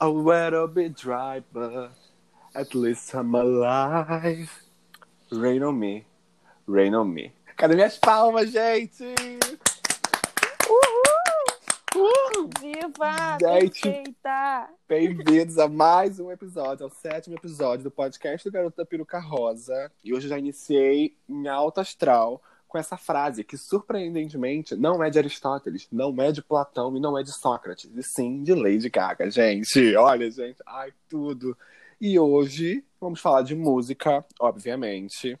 A little bit dry, but at least I'm alive. Rain on me, rain on me. Cadê minhas palmas, gente? Uhul! Viva! Gente. Perfeita! Bem-vindos a mais um episódio, ao sétimo episódio do podcast do Garoto da Peruca Rosa. E hoje eu já iniciei em alto astral com essa frase que, surpreendentemente, não é de Aristóteles, não é de Platão e não é de Sócrates, e sim de Lady Gaga, gente. Olha, gente, ai, tudo. E hoje vamos falar de música, obviamente.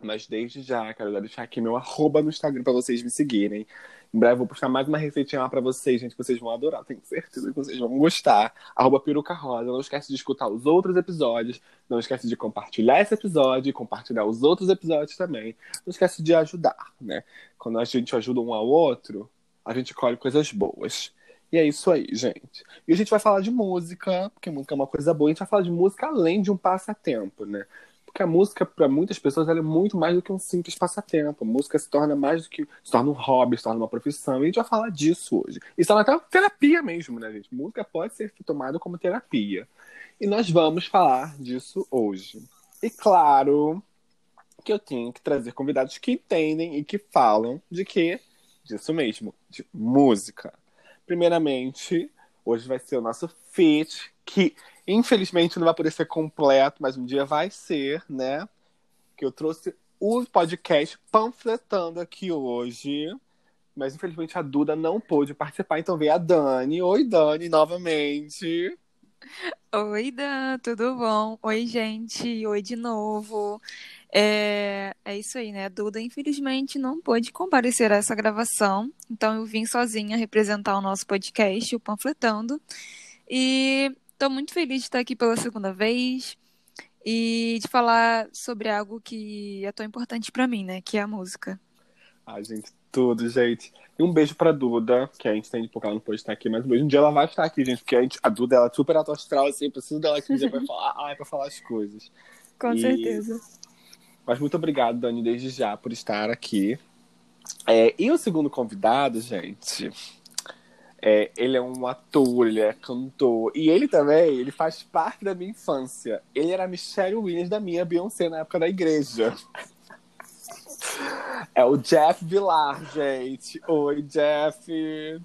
Mas desde já, quero deixar aqui meu arroba no Instagram para vocês me seguirem. Em breve vou postar mais uma receitinha lá pra vocês, gente, que vocês vão adorar. Tenho certeza que vocês vão gostar. Arroba Peruca Rosa. Não esquece de escutar os outros episódios. Não esquece de compartilhar esse episódio e compartilhar os outros episódios também. Não esquece de ajudar, né? Quando a gente ajuda um ao outro, a gente colhe coisas boas. E é isso aí, gente. E a gente vai falar de música, porque música é uma coisa boa. A gente vai falar de música além de um passatempo, né? Porque a música, para muitas pessoas, ela é muito mais do que um simples passatempo. A música se torna mais do que. se torna um hobby, se torna uma profissão. E a gente vai falar disso hoje. Se torna até terapia mesmo, né, gente? Música pode ser tomada como terapia. E nós vamos falar disso hoje. E claro que eu tenho que trazer convidados que entendem e que falam de quê? Disso mesmo, de música. Primeiramente, hoje vai ser o nosso feat, que Infelizmente não vai poder ser completo, mas um dia vai ser, né? Que eu trouxe o podcast panfletando aqui hoje. Mas infelizmente a Duda não pôde participar, então veio a Dani. Oi, Dani, novamente. Oi, Dan, tudo bom? Oi, gente. Oi de novo. É, é isso aí, né? A Duda, infelizmente, não pôde comparecer a essa gravação, então eu vim sozinha representar o nosso podcast, o Panfletando. E Estou muito feliz de estar aqui pela segunda vez e de falar sobre algo que é tão importante para mim, né? Que é a música. Ai, gente, tudo, gente. E um beijo pra Duda, que a gente tem porque ela não pode estar aqui, mas um beijo. Um dia ela vai estar aqui, gente, porque a, gente, a Duda ela é super autoastral, assim, preciso dela aqui um dia pra falar, ai, pra falar as coisas. Com E- certeza. Mas muito obrigado, Dani, desde já, por estar aqui. É, e o segundo convidado, gente, é, ele é um ator, ele é cantor. E ele também, ele faz parte da minha infância. Ele era Michelle Williams da minha Beyoncé na época da igreja. É o Jeff Villar, gente. Oi, Jeff.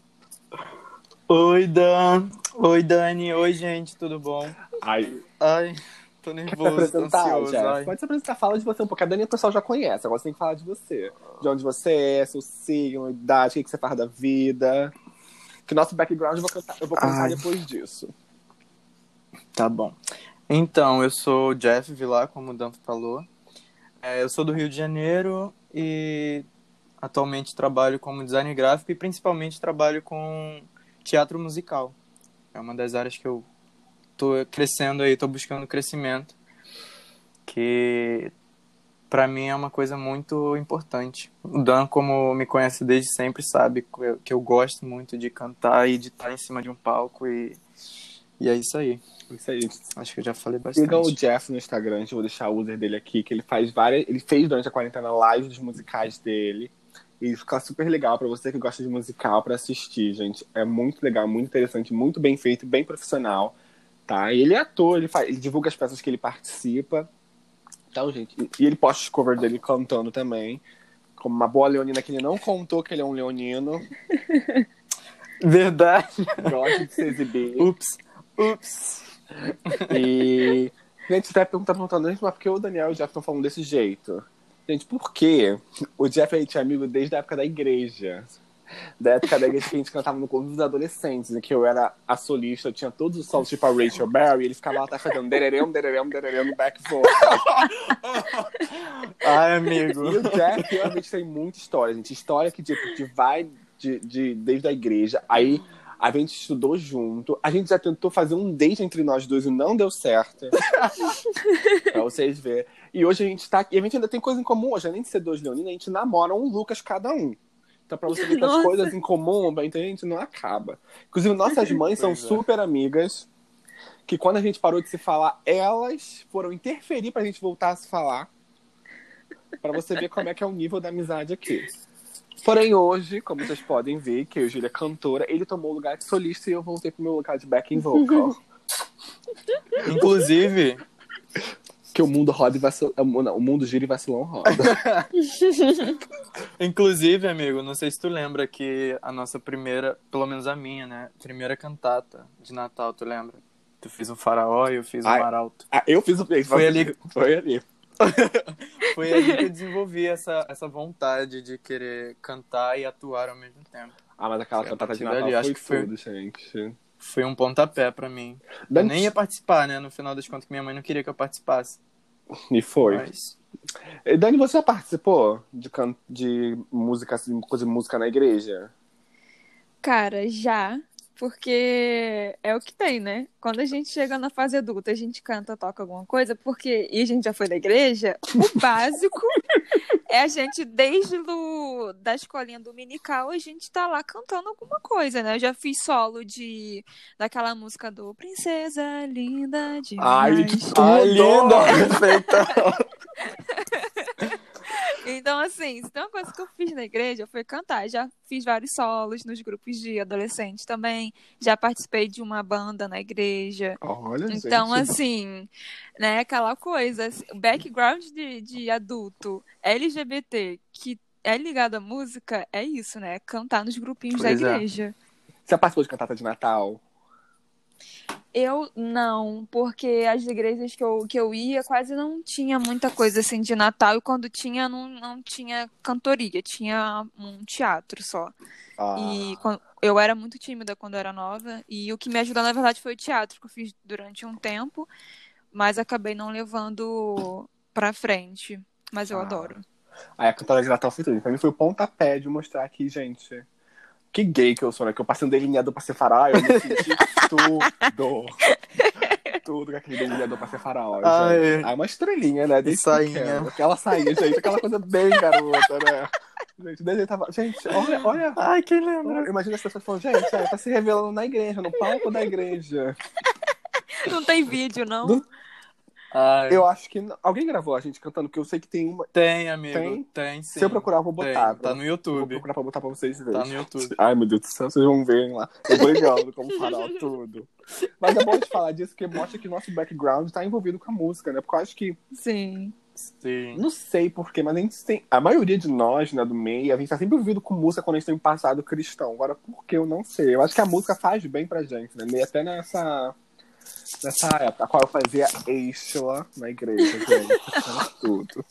Oi, Dan. Oi, Dani. Oi, gente, tudo bom? Ai, Ai, tô nervoso, tô ansioso. Jeff? Ai. Pode se apresentar, fala de você um pouco. A Dani o pessoal já conhece, agora você tem que falar de você. De onde você é, seu signo, idade, o que você faz da vida. Que nosso background eu vou contar, eu vou depois disso. Tá bom. Então, eu sou o Jeff Vilar, como o Dan falou. É, eu sou do Rio de Janeiro e atualmente trabalho como designer gráfico e principalmente trabalho com teatro musical. É uma das áreas que eu tô crescendo aí, tô buscando crescimento, que para mim é uma coisa muito importante. O Dan, como me conhece desde sempre, sabe que eu, gosto muito de cantar e de estar em cima de um palco e, e é isso aí. Isso aí. Acho que eu já falei bastante. Sigam o Jeff no Instagram, eu vou deixar o user dele aqui, que ele faz várias. Ele fez durante a quarentena lives dos musicais dele. E fica super legal pra você que gosta de musical pra assistir, gente. É muito legal, muito interessante, muito bem feito, bem profissional. Tá? E ele é ator, ele, faz, ele divulga as peças que ele participa. Então, gente, e- ele posta os covers dele cantando também. Como uma boa leonina que ele não contou que ele é um leonino. Verdade. Gosta de se exibir. Ups. Ups. E. Gente, você deve perguntar perguntando, gente, mas por que o Daniel e o Jeff estão falando desse jeito? Gente, por quê? O Jeff a gente é amigo desde a época da igreja. Da época da igreja que a gente cantava no convívio dos adolescentes, em que eu era a solista, eu tinha todos os solos tipo a Rachel Berry, e ele ficava lá atrás fazendo dererem, dererem, dererem no back vocal. Ai, amigo. E o Jeff realmente tem muita história, gente. História que tipo, que vai de, de- desde a igreja. Aí a gente estudou junto. A gente já tentou fazer um date entre nós dois e não deu certo. pra vocês verem. E hoje a gente tá aqui. E a gente ainda tem coisa em comum hoje. Além de ser dois leoninos, a gente namora um Lucas cada um. Então, pra você ver que as coisas em comum, a gente não acaba. Inclusive, nossas mães são é. super amigas. Que quando a gente parou de se falar, elas foram interferir pra gente voltar a se falar. Pra você ver como é que é o nível da amizade aqui. Porém, hoje, como vocês podem ver, que o Júlia é cantora, ele tomou o lugar de solista e eu voltei pro meu lugar de backing vocal. Inclusive, que o mundo roda e vacila... O mundo gira e vacilão roda. inclusive, amigo, não sei se tu lembra que a nossa primeira, pelo menos a minha, né? Primeira cantata de Natal, tu lembra? Tu fez o faraó e eu fiz o Ai. maralto. Ah, eu fiz o Foi ali- Foi ali. Foi aí que eu desenvolvi essa, essa vontade de querer cantar e atuar ao mesmo tempo. Ah, mas aquela Foi cantata de Natal acho foi que foi- tudo, gente. Foi um pontapé pra mim. Eu Dani- nem ia participar, né? No final das contas, que minha mãe não queria que eu participasse. E foi. Mas E Dani, você já participou de, can... de música, assim, coisa de música na igreja? Cara, já. Porque é o que tem, né? Quando a gente chega na fase adulta, a gente canta, toca alguma coisa, porque. E a gente já foi da igreja, o básico é a gente, desde o... da escolinha dominical, a gente tá lá cantando alguma coisa, né? Eu já fiz solo de. daquela música do Princesa Linda demais. Ai, que tudo! Ai, linda! Perfeita! Então, assim, se tem uma coisa que eu fiz na igreja foi cantar. Já fiz vários solos nos grupos de adolescentes também. Já participei de uma banda na igreja. Olha, Então, gente. assim, né, aquela coisa, assim, o background de, de adulto LGBT que é ligado à música é isso, né? Cantar nos grupinhos Pois da é. igreja. Você participou de cantata de Natal? Eu não, porque as igrejas que eu, que eu ia quase não tinha muita coisa assim de Natal, e quando tinha, não, não tinha cantoria, tinha um teatro só. Ah, E eu era muito tímida quando era nova, e o que me ajudou, na verdade, foi o teatro, que eu fiz durante um tempo, mas acabei não levando pra frente. Mas eu Ah. adoro. Aí a cantada de Natal foi tudo. Pra mim foi o pontapé de mostrar aqui, gente. Que gay que eu sou, né? Que eu passei um delineador pra ser farol, eu me senti tudo. Tudo com aquele delineador pra ser farol, Ai. gente. Ah, uma estrelinha, né? Desde sainha. Aquela sainha, gente. Aquela coisa bem garota, né? Gente, desde tava... gente olha, olha, Ai, quem olha. lembra? Imagina as pessoas falando, gente, é, tá se revelando na igreja, no palco da igreja. Não tem vídeo, não? Do- Ai, Eu acho que. Alguém gravou a gente cantando, porque eu sei que tem uma. Tem, amigo. Tem? Tem, sim. Se eu procurar, eu vou Tem, botar. Tá no Vou YouTube. procurar pra botar pra vocês verem. Tá no YouTube. Ai, meu Deus do céu, vocês vão ver lá. Eu brigando como farol, tudo. Mas é bom de falar disso, porque mostra que nosso background tá envolvido com a música, né? Porque eu acho que, Sim. Sim. não sei porquê, mas a gente tem. A maioria de nós, né, do meio, a gente tá sempre envolvido com música quando a gente tem um passado cristão. Agora, por que eu não sei? Eu acho que a música faz bem pra gente, né? Meio até nessa. Nessa época, a qual eu fazia Eixa na igreja, gente. Tudo.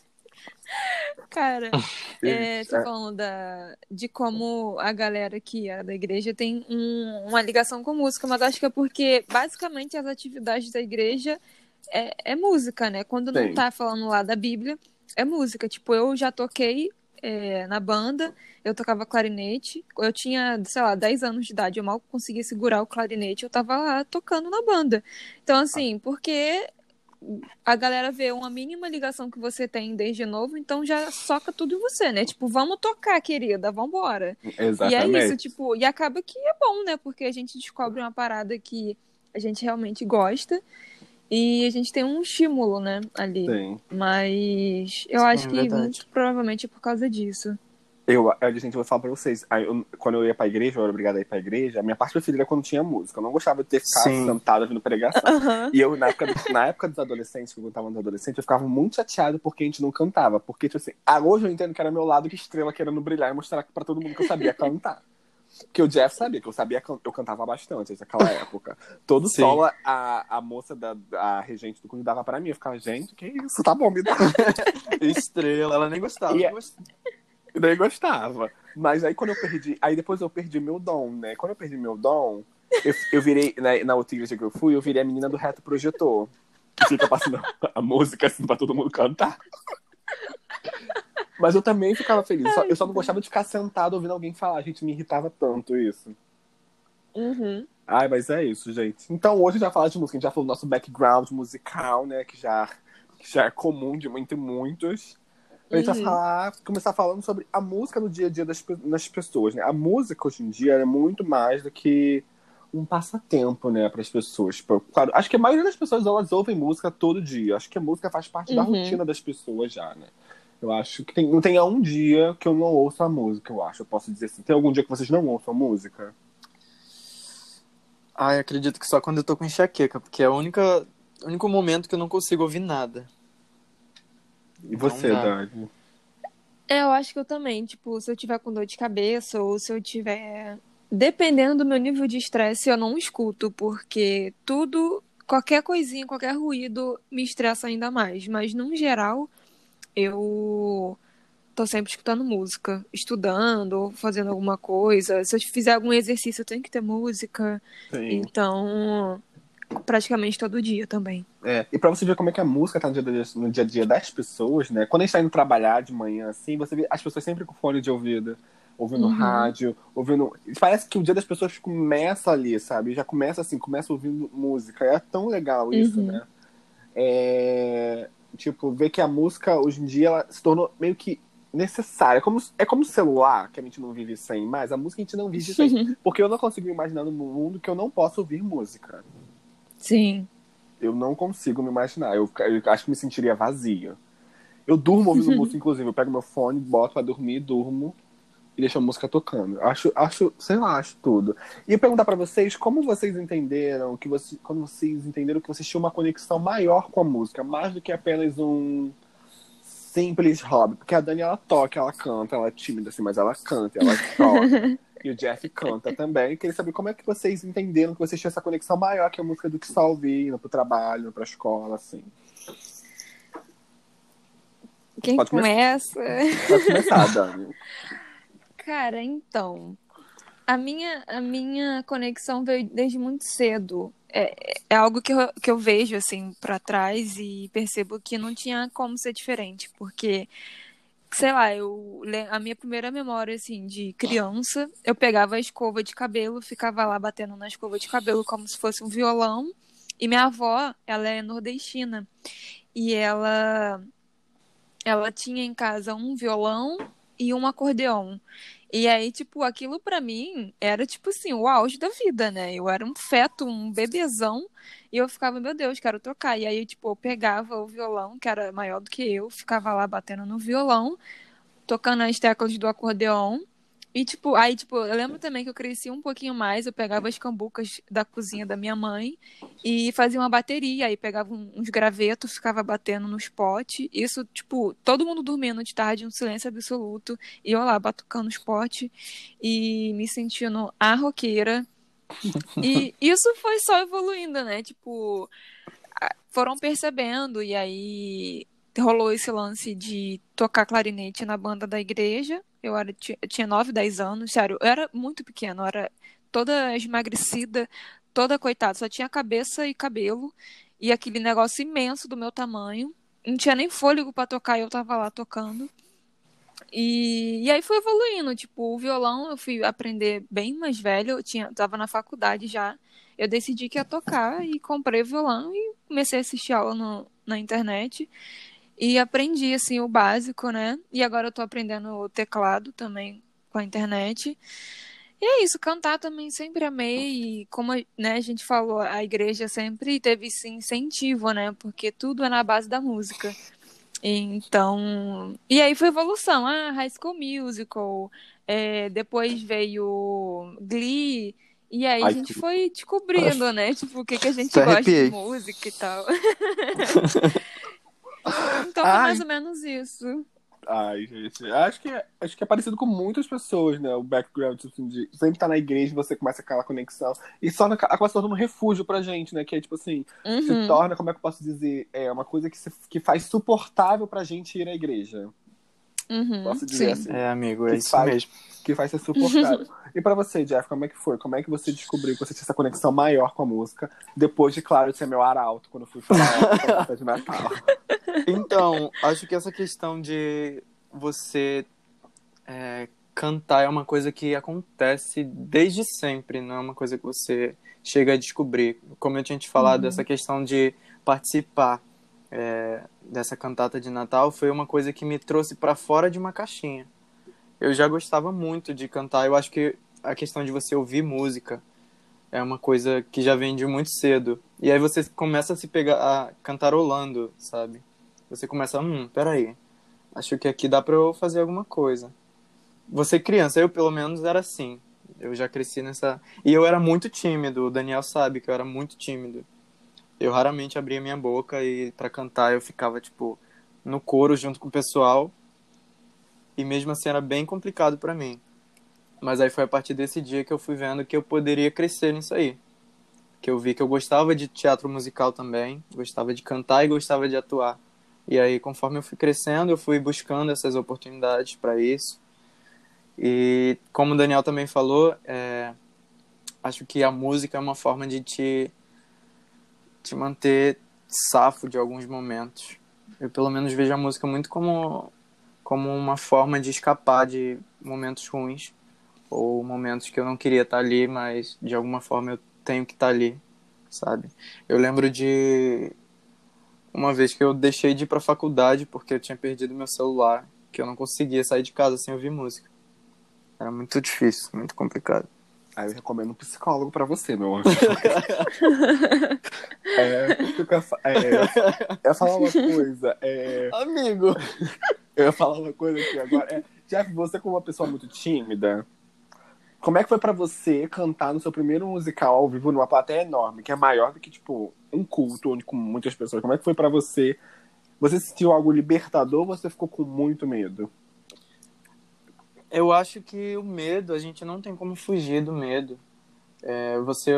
Cara, é, é. falando da, de como a galera que era da igreja tem um- uma ligação com música, mas acho que é porque basicamente as atividades da igreja é, é música, né? Quando não Sim. tá falando lá da Bíblia, é música. Tipo, eu já toquei é, na banda, eu tocava clarinete, eu tinha, sei lá, 10 anos de idade, eu mal conseguia segurar o clarinete, eu tava lá tocando na banda. Então, assim, porque a galera vê uma mínima ligação que você tem desde novo, então já soca tudo em você, né? Tipo, vamos tocar, querida, vambora. Exatamente. E é isso, tipo, e acaba que é bom, né? Porque a gente descobre uma parada que a gente realmente gosta e a gente tem um estímulo, né, ali. Sim. Mas eu acho que verdade. muito provavelmente é por causa disso. Eu, a gente, eu vou falar pra vocês. aí eu- quando eu ia pra igreja, eu era obrigado a ir pra igreja, a minha parte preferida era quando tinha música. Eu não gostava de ter ficado Sim. sentado ouvindo pregação. E eu, na época, na época dos adolescentes, quando eu tava nos adolescentes, eu ficava muito chateado porque a gente não cantava. Porque, tipo assim, ah, hoje eu entendo que era meu lado que estrela querendo brilhar e mostrar pra todo mundo que eu sabia cantar. Porque o Jeff sabia que eu sabia eu cantava bastante naquela época. Todo Sim. solo a, a moça da a regente do clube dava pra mim. Eu ficava, gente, que isso? Tá bom, me dá. Estrela, ela nem gostava. E é- nem gostava. Mas aí quando eu perdi. Aí depois eu perdi meu dom, né? Quando eu perdi meu dom, eu, eu virei. Na, na outra igreja que eu fui, eu virei a menina do reto projetor. Que fica passando a música assim pra todo mundo cantar. Mas eu também ficava feliz. Eu só, eu só não gostava de ficar sentado ouvindo alguém falar. Gente, me irritava tanto isso. Uhum. Ai, mas é isso, gente. Então hoje a gente vai falar de música. A gente já falou do nosso background musical, né? Que já, que já é comum de entre muitos. A gente vai Uhum. falar, começar falando sobre a música no dia a dia das, das pessoas, né? A música hoje em dia é muito mais do que um passatempo, né, para as pessoas. Claro, acho que a maioria das pessoas elas ouvem música todo dia. Acho que a música faz parte da Uhum. rotina das pessoas já, né? Eu acho que tem, não tem um dia que eu não ouço a música, eu acho. Eu posso dizer assim. Tem algum dia que vocês não ouçam a música? Ai, acredito que só quando eu tô com enxaqueca, porque é o única, único momento que eu não consigo ouvir nada. E você. Dani? É, eu acho que eu também, tipo, se eu tiver com dor de cabeça ou se eu tiver. Dependendo do meu nível de estresse, eu não escuto, porque tudo, qualquer coisinha, qualquer ruído me estressa ainda mais. Mas, no geral, eu tô sempre escutando música, estudando ou fazendo alguma coisa. Se eu fizer algum exercício, eu tenho que ter música. Sim. Então, praticamente todo dia também. É, e pra você ver como é que a música tá no dia, a dia- no dia a dia das pessoas, né? Quando a gente tá indo trabalhar de manhã, assim, você vê as pessoas sempre com fone de ouvido, ouvindo Uhum. rádio, ouvindo. Parece que o dia das pessoas começa ali, sabe? Já começa assim, começa ouvindo música. É tão legal isso, Uhum. né? É, Tipo, ver que a música hoje em dia ela se tornou meio que necessária. Como, é como o celular, que a gente não vive sem, mas a música a gente não vive sem. Porque eu não consigo me imaginar num mundo que eu não possa ouvir música. Sim. Eu não consigo me imaginar. Eu, eu acho que me sentiria vazio. Eu durmo ouvindo música, inclusive. Eu pego meu fone, boto pra dormir, durmo e deixo a música tocando. Acho, acho, sei lá, acho tudo. E eu perguntar pra vocês como vocês entenderam que você, quando vocês entenderam que vocês tinham uma conexão maior com a música, mais do que apenas um simples hobby. Porque a Dani ela toca, ela canta, ela é tímida assim, mas ela canta, ela toca. E o Jeff canta também. Queria saber como é que vocês entenderam que vocês tinham essa conexão maior que a música do que só ouvir, indo pro trabalho, pra escola, assim. Quem Pode começa? Pode começar, Dani. Cara, então, a minha, a minha conexão veio desde muito cedo. É, é algo que eu, que eu vejo, assim, pra trás e percebo que não tinha como ser diferente, porque, sei lá, eu, a minha primeira memória, assim, de criança, eu pegava a escova de cabelo, ficava lá batendo na escova de cabelo como se fosse um violão, e minha avó, ela é nordestina, e ela, ela tinha em casa um violão e um acordeão. E aí, tipo, aquilo pra mim era, tipo assim, o auge da vida, né? Eu era um feto, um bebezão, e eu ficava, meu Deus, quero tocar. E aí, tipo, eu pegava o violão, que era maior do que eu, ficava lá batendo no violão, tocando as teclas do acordeão. E, tipo, aí, tipo, eu lembro também que eu cresci um pouquinho mais, eu pegava as cambucas da cozinha da minha mãe e fazia uma bateria, aí pegava uns gravetos, ficava batendo nos potes. Isso, tipo, todo mundo dormindo de tarde, um silêncio absoluto, e eu lá batucando os potes e me sentindo a roqueira. E isso foi só evoluindo, né? Tipo, foram percebendo, e aí rolou esse lance de tocar clarinete na banda da igreja. Eu era, tinha 9, 10 anos, sério, eu era muito pequena, era toda esmagrecida, toda coitada, só tinha cabeça e cabelo, e aquele negócio imenso do meu tamanho. Não tinha nem fôlego pra tocar e eu tava lá tocando. E, e aí foi evoluindo, tipo, o violão eu fui aprender bem mais velho, eu tinha, tava na faculdade já. Eu decidi que ia tocar e comprei o violão e comecei a assistir aula no- na internet. E aprendi, assim, o básico, né? E agora eu tô aprendendo o teclado também com a internet. E é isso, cantar também sempre amei. E como né, a gente falou, a igreja sempre teve esse incentivo, né? Porque tudo é na base da música. Então. E aí foi evolução. Ah, High School Musical. é, depois veio Glee. E aí a Ai, gente que- foi descobrindo, né? Tipo, o que, que a gente Até gosta de música e tal. Então Ai. mais ou menos isso. Ai, gente. Acho que, é- acho que é parecido com muitas pessoas, né? O background, assim, de sempre tá na igreja, você começa aquela conexão. E só na, acaba se tornando um refúgio pra gente, né? Que é tipo assim, se Uhum. torna, como é que eu posso dizer? É uma coisa que, se, que faz suportável pra gente ir à igreja. Uhum. Posso dizer Sim. assim. É, amigo, é Que isso faz- mesmo. Que faz ser suportável. e pra você, Jeff, como é que foi? Como é que você descobriu que você tinha essa conexão maior com a música? Depois de, claro, ser meu arauto quando eu fui falar de Natal. Então, acho que essa questão de você é, cantar é uma coisa que acontece desde sempre, não é uma coisa que você chega a descobrir. Como eu tinha te falado, Uhum. essa questão de participar é, dessa cantata de Natal foi uma coisa que me trouxe para fora de uma caixinha. Eu já gostava muito de cantar, eu acho que a questão de você ouvir música é uma coisa que já vem de muito cedo. E aí você começa a se pegar a cantarolando, sabe? Você começa, hum, peraí. acho que aqui dá pra eu fazer alguma coisa. Você criança, eu pelo menos era assim. Eu já cresci nessa. E eu era muito tímido, o Daniel sabe que eu era muito tímido. Eu raramente abria minha boca e para cantar eu ficava, tipo, no coro junto com o pessoal. E mesmo assim era bem complicado para mim. Mas aí foi a partir desse dia que eu fui vendo que eu poderia crescer nisso aí. Que eu vi que eu gostava de teatro musical também, gostava de cantar e gostava de atuar. E aí, conforme eu fui crescendo, eu fui buscando essas oportunidades para isso. E como o Daniel também falou, é, acho que a música é uma forma de te, te manter safo de alguns momentos. Eu pelo menos vejo a música muito como, como uma forma de escapar de momentos ruins ou momentos que eu não queria estar ali, mas de alguma forma eu tenho que estar ali, sabe? Eu lembro de uma vez que eu deixei de ir para faculdade porque eu tinha perdido meu celular, que eu não conseguia sair de casa sem ouvir música. Era muito difícil, muito complicado. Aí eu recomendo um psicólogo pra você, meu anjo. é, eu, ia, é, eu ia falar uma coisa. É, Amigo! Eu ia falar uma coisa aqui agora. É, Jeff, você como uma pessoa muito tímida, como é que foi pra você cantar no seu primeiro musical ao vivo numa plateia enorme, que é maior do que, tipo, um culto onde com muitas pessoas? Como é que foi pra você? Você sentiu algo libertador ou você ficou com muito medo? Eu acho que o medo, a gente não tem como fugir do medo. É, você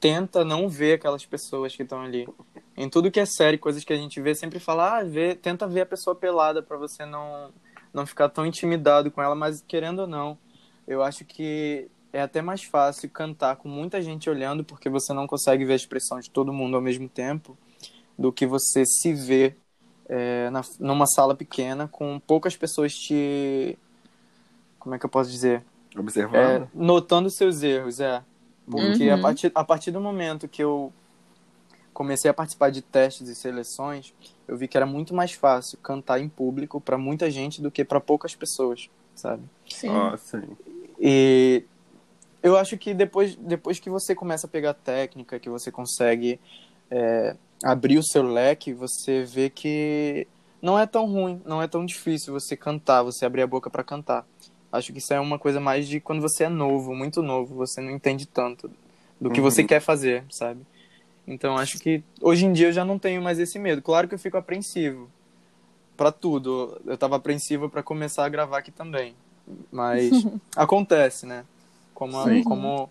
tenta não ver aquelas pessoas que estão ali. Em tudo que é série, coisas que a gente vê, sempre fala, ah, vê, tenta ver a pessoa pelada para você não, não ficar tão intimidado com ela, mas querendo ou não, eu acho que é até mais fácil cantar com muita gente olhando, porque você não consegue ver a expressão de todo mundo ao mesmo tempo, do que você se ver é, na, numa sala pequena com poucas pessoas te como é que eu posso dizer? Observando? É, notando seus erros, é. Porque Uhum. a, partir, a partir do momento que eu comecei a participar de testes e seleções, eu vi que era muito mais fácil cantar em público para muita gente do que para poucas pessoas, sabe? Sim. Ah, sim. E eu acho que depois, depois que você começa a pegar técnica, que você consegue é, abrir o seu leque, você vê que não é tão ruim, não é tão difícil você cantar, você abrir a boca para cantar. Acho que isso é uma coisa mais de quando você é novo, muito novo, você não entende tanto do que Uhum. você quer fazer, sabe? Então acho que hoje em dia eu já não tenho mais esse medo. Claro que eu fico apreensivo para tudo. Eu tava apreensivo para começar a gravar aqui também. Mas acontece, né? Como, a- como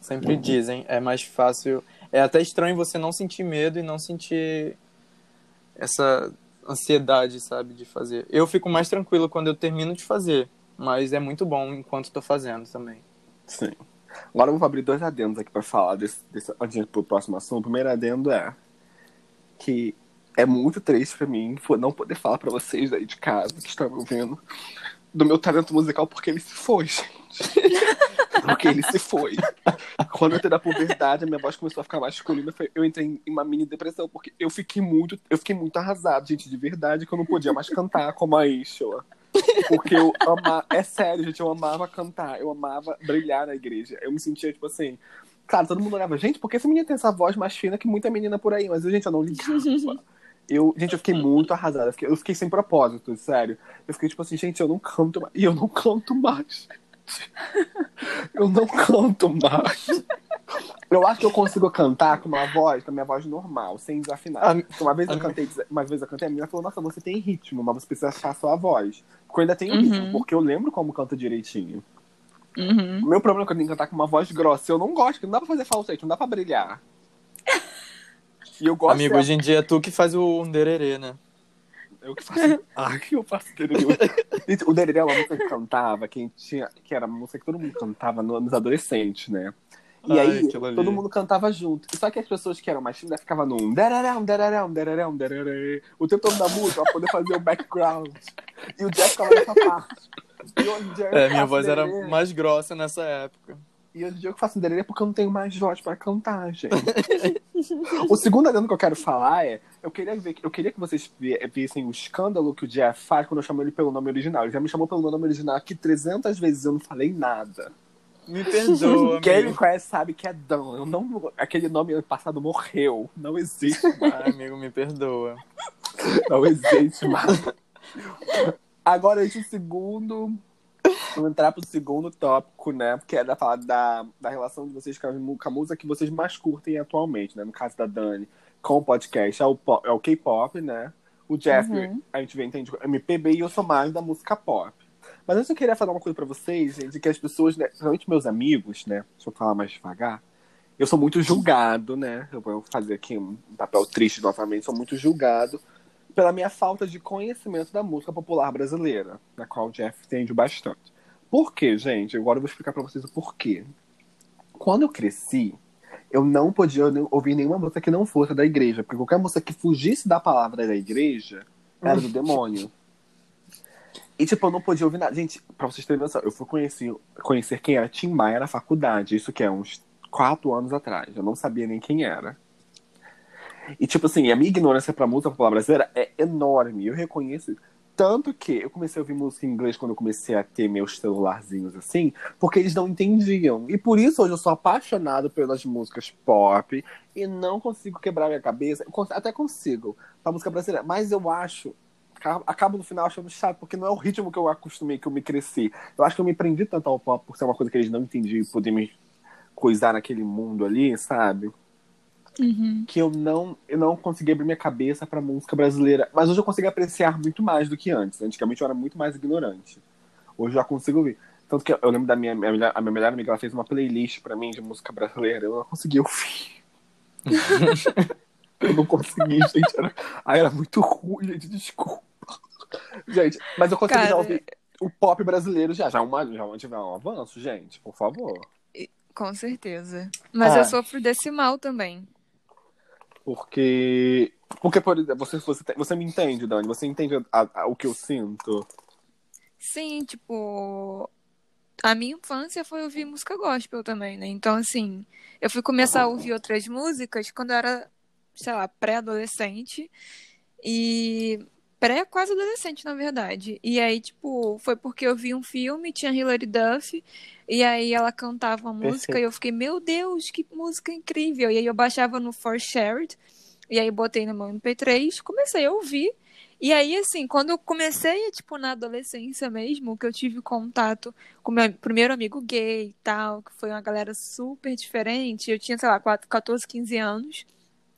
sempre dizem, é mais fácil. É até estranho você não sentir medo e não sentir essa ansiedade, sabe, de fazer. Eu fico mais tranquilo quando eu termino de fazer, mas é muito bom enquanto tô fazendo também. Sim. Agora eu vou abrir dois adendos aqui pra falar desse, desse, antes de ir pro próximo assunto. O primeiro adendo é que é muito triste pra mim não poder falar pra vocês aí de casa que estão me ouvindo do meu talento musical porque ele se foi, gente. porque ele se foi. Quando eu entrei na puberdade, a minha voz começou a ficar masculina, eu entrei em uma mini depressão porque eu fiquei muito, eu fiquei muito arrasado, gente, de verdade, que eu não podia mais cantar como a Ishla. Porque eu amava. É sério, gente, eu amava cantar. Eu amava brilhar na igreja. Eu me sentia, tipo assim. Claro, todo mundo olhava, gente, porque esse menino tem essa voz mais fina que muita menina por aí? Mas, eu, gente, eu não ligava. Eu, gente, eu fiquei muito arrasada. Eu fiquei, eu fiquei sem propósito, sério. Eu fiquei tipo assim, gente, eu não canto mais. E eu não canto mais. Eu não canto mais. Eu acho que eu consigo cantar com uma voz, com a minha voz normal, sem desafinar. Ah, Porque uma vez eu cantei, uma vez eu cantei, a menina falou, nossa, você tem ritmo, mas você precisa achar a sua voz. Porque eu ainda tenho Uhum. ritmo, porque eu lembro como canta direitinho. Uhum. O meu problema é que eu tenho que cantar com uma voz grossa. Eu não gosto, porque não dá pra fazer falsete, não dá pra brilhar. E eu gosto Amigo, de- hoje em dia é tu que faz o undererê, né? Eu que faço. Ai, que eu faço. Gente, O dererê é uma música que cantava, que, tinha, que era uma música que todo mundo cantava no- nos adolescentes, né? E Ai, aí, todo mundo cantava junto. Só que as pessoas que eram mais tímidas ficavam num dererão, dererão, dererão, dererê. O tempo todo da música pra poder fazer o background. E o Jeff ficava nessa parte. E dia eu É, minha voz era dererê. mais grossa nessa época. E hoje em dia eu faço dererê porque eu não tenho mais voz pra cantar, gente. o segundo adendo que eu quero falar é: eu queria, ver, eu queria que vocês vi- vissem o escândalo que o Jeff faz quando eu chamo ele pelo nome original. Ele já me chamou pelo meu nome original aqui 300 vezes, eu não falei nada. Me perdoa, Quem me amigo. conhece sabe que é Dan. Eu não, aquele nome passado morreu. Não existe mais. Ai, amigo, me perdoa. Não existe mais. Agora, gente, o segundo. Vamos entrar pro segundo tópico, né? Que é da, falar da, da relação de vocês com a, com a música que vocês mais curtem atualmente, né? No caso da Dani, com o podcast, é o, é o K-pop, né? O Jeff, Uhum. a gente vê, entende MPB e eu sou mais da música pop. Mas antes eu queria falar uma coisa pra vocês, gente, que as pessoas, né, principalmente meus amigos, né? Deixa eu falar mais devagar. Eu sou muito julgado, né? Eu vou fazer aqui um papel triste novamente, sou muito julgado pela minha falta de conhecimento da música popular brasileira, na qual o Jeff entende bastante. Por quê, gente? Agora eu vou explicar pra vocês o porquê. Quando eu cresci, eu não podia ouvir nenhuma música que não fosse da igreja, porque qualquer música que fugisse da palavra da igreja era do demônio. E, tipo, eu não podia ouvir nada. Gente, pra vocês terem noção, eu fui conhecer, conhecer quem era Tim Maia na faculdade. Isso que é uns quatro anos atrás. Eu não sabia nem quem era. E, tipo assim, a minha ignorância pra música popular brasileira é enorme. Eu reconheço. Tanto que eu comecei a ouvir música em inglês quando eu comecei a ter meus celularzinhos assim, porque eles não entendiam. E por isso hoje eu sou apaixonado pelas músicas pop e não consigo quebrar minha cabeça. Até consigo, pra música brasileira. Mas eu acho. ca- Acabo no final achando chato, porque não é o ritmo que eu acostumei, que eu me cresci. Eu acho que eu me prendi tanto ao pop por ser uma coisa que eles não entendiam e poder me coisar naquele mundo ali, sabe? Uhum. que eu não, eu não consegui abrir minha cabeça pra música brasileira. Mas hoje eu consigo apreciar muito mais do que antes. Antigamente eu era muito mais ignorante. Hoje eu já consigo ouvir. Tanto que eu lembro da minha, minha melhor- a minha melhor amiga, ela fez uma playlist pra mim de música brasileira. Eu não consegui ouvir. eu não consegui, gente. Era, ai, era muito ruim, gente. Desculpa. Gente, mas eu consegui já Cara, ouvir o pop brasileiro já. Já, uma, já tiver um avanço, gente, por favor. com certeza. Mas Ah. eu sofro desse mal também. Porque. Porque, por você, você, você me entende, Dani? Você entende a- a- o que eu sinto? Sim, tipo, a minha infância foi ouvir música gospel também, né? Então, assim, eu fui começar a ouvir outras músicas quando eu era, sei lá, pré-adolescente e pré quase adolescente, na verdade. E aí, tipo, foi porque eu vi um filme, tinha Hilary Duff, e aí ela cantava uma música Perfeito. e eu fiquei, meu Deus, que música incrível! E aí eu baixava no For Shared, e aí botei no meu MP3, comecei a ouvir. E aí, assim, quando eu comecei, tipo, na adolescência mesmo, que eu tive contato com meu primeiro amigo gay e tal, que foi uma galera super diferente, eu tinha, sei lá, 4, 14, 15 anos.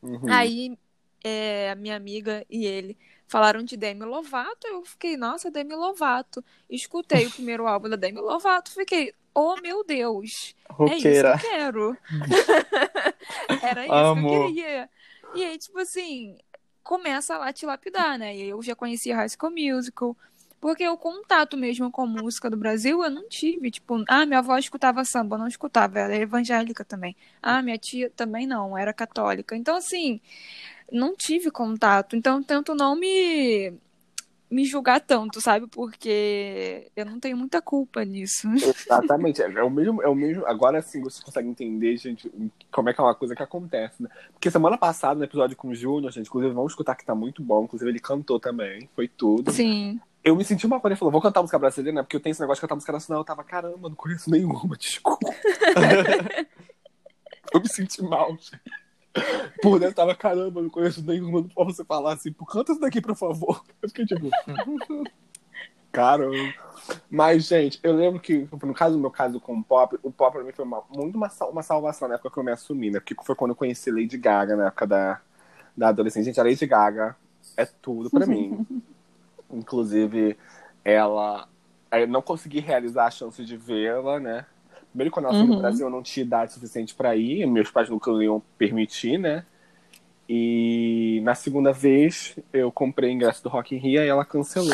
Uhum. Aí, é, a minha amiga e ele falaram de Demi Lovato, eu fiquei, nossa, Demi Lovato. Escutei o primeiro álbum da Demi Lovato, fiquei, oh meu Deus, é isso que Roqueira. eu quero. Era isso que eu queria. E aí, tipo assim, começa lá a te lapidar, né? E eu já conhecia High School Musical. Porque o contato mesmo com a música do Brasil eu não tive. Tipo, ah, minha avó escutava samba, eu não escutava, ela era evangélica também. Ah, minha tia também não, era católica. Então, assim, não tive contato. Então, eu tento não me, me julgar tanto, sabe? Porque eu não tenho muita culpa nisso. Exatamente. É, é o mesmo, é o mesmo. Agora sim você consegue entender, gente, como é que é uma coisa que acontece, né? Porque semana passada, no episódio com o Júnior, gente, inclusive, vamos escutar que tá muito bom. Inclusive, ele cantou também. Foi tudo. Sim. Eu me senti uma coisa, ele falou, vou cantar música brasileira, né? Porque eu tenho esse negócio de cantar música nacional. Eu tava, caramba, não conheço nenhuma, desculpa. eu me senti mal, gente. Por dentro tava, caramba, não conheço nenhuma, não posso você falar assim, canta isso daqui, por favor. Eu fiquei tipo. Caramba. Mas, gente, eu lembro que, no caso do meu caso com o pop, o pop pra mim foi uma, muito uma, uma salvação na época que eu me assumi, né? Porque foi quando eu conheci Lady Gaga, na época da, da adolescência. Gente, a Lady Gaga é tudo pra mim. Inclusive, ela. Eu não consegui realizar a chance de vê-la, né? Primeiro, quando foi no Uhum. Brasil, eu não tinha idade suficiente pra ir, meus pais nunca iam permitir, né? E na segunda vez, eu comprei ingresso do Rock in Rio e ela cancelou.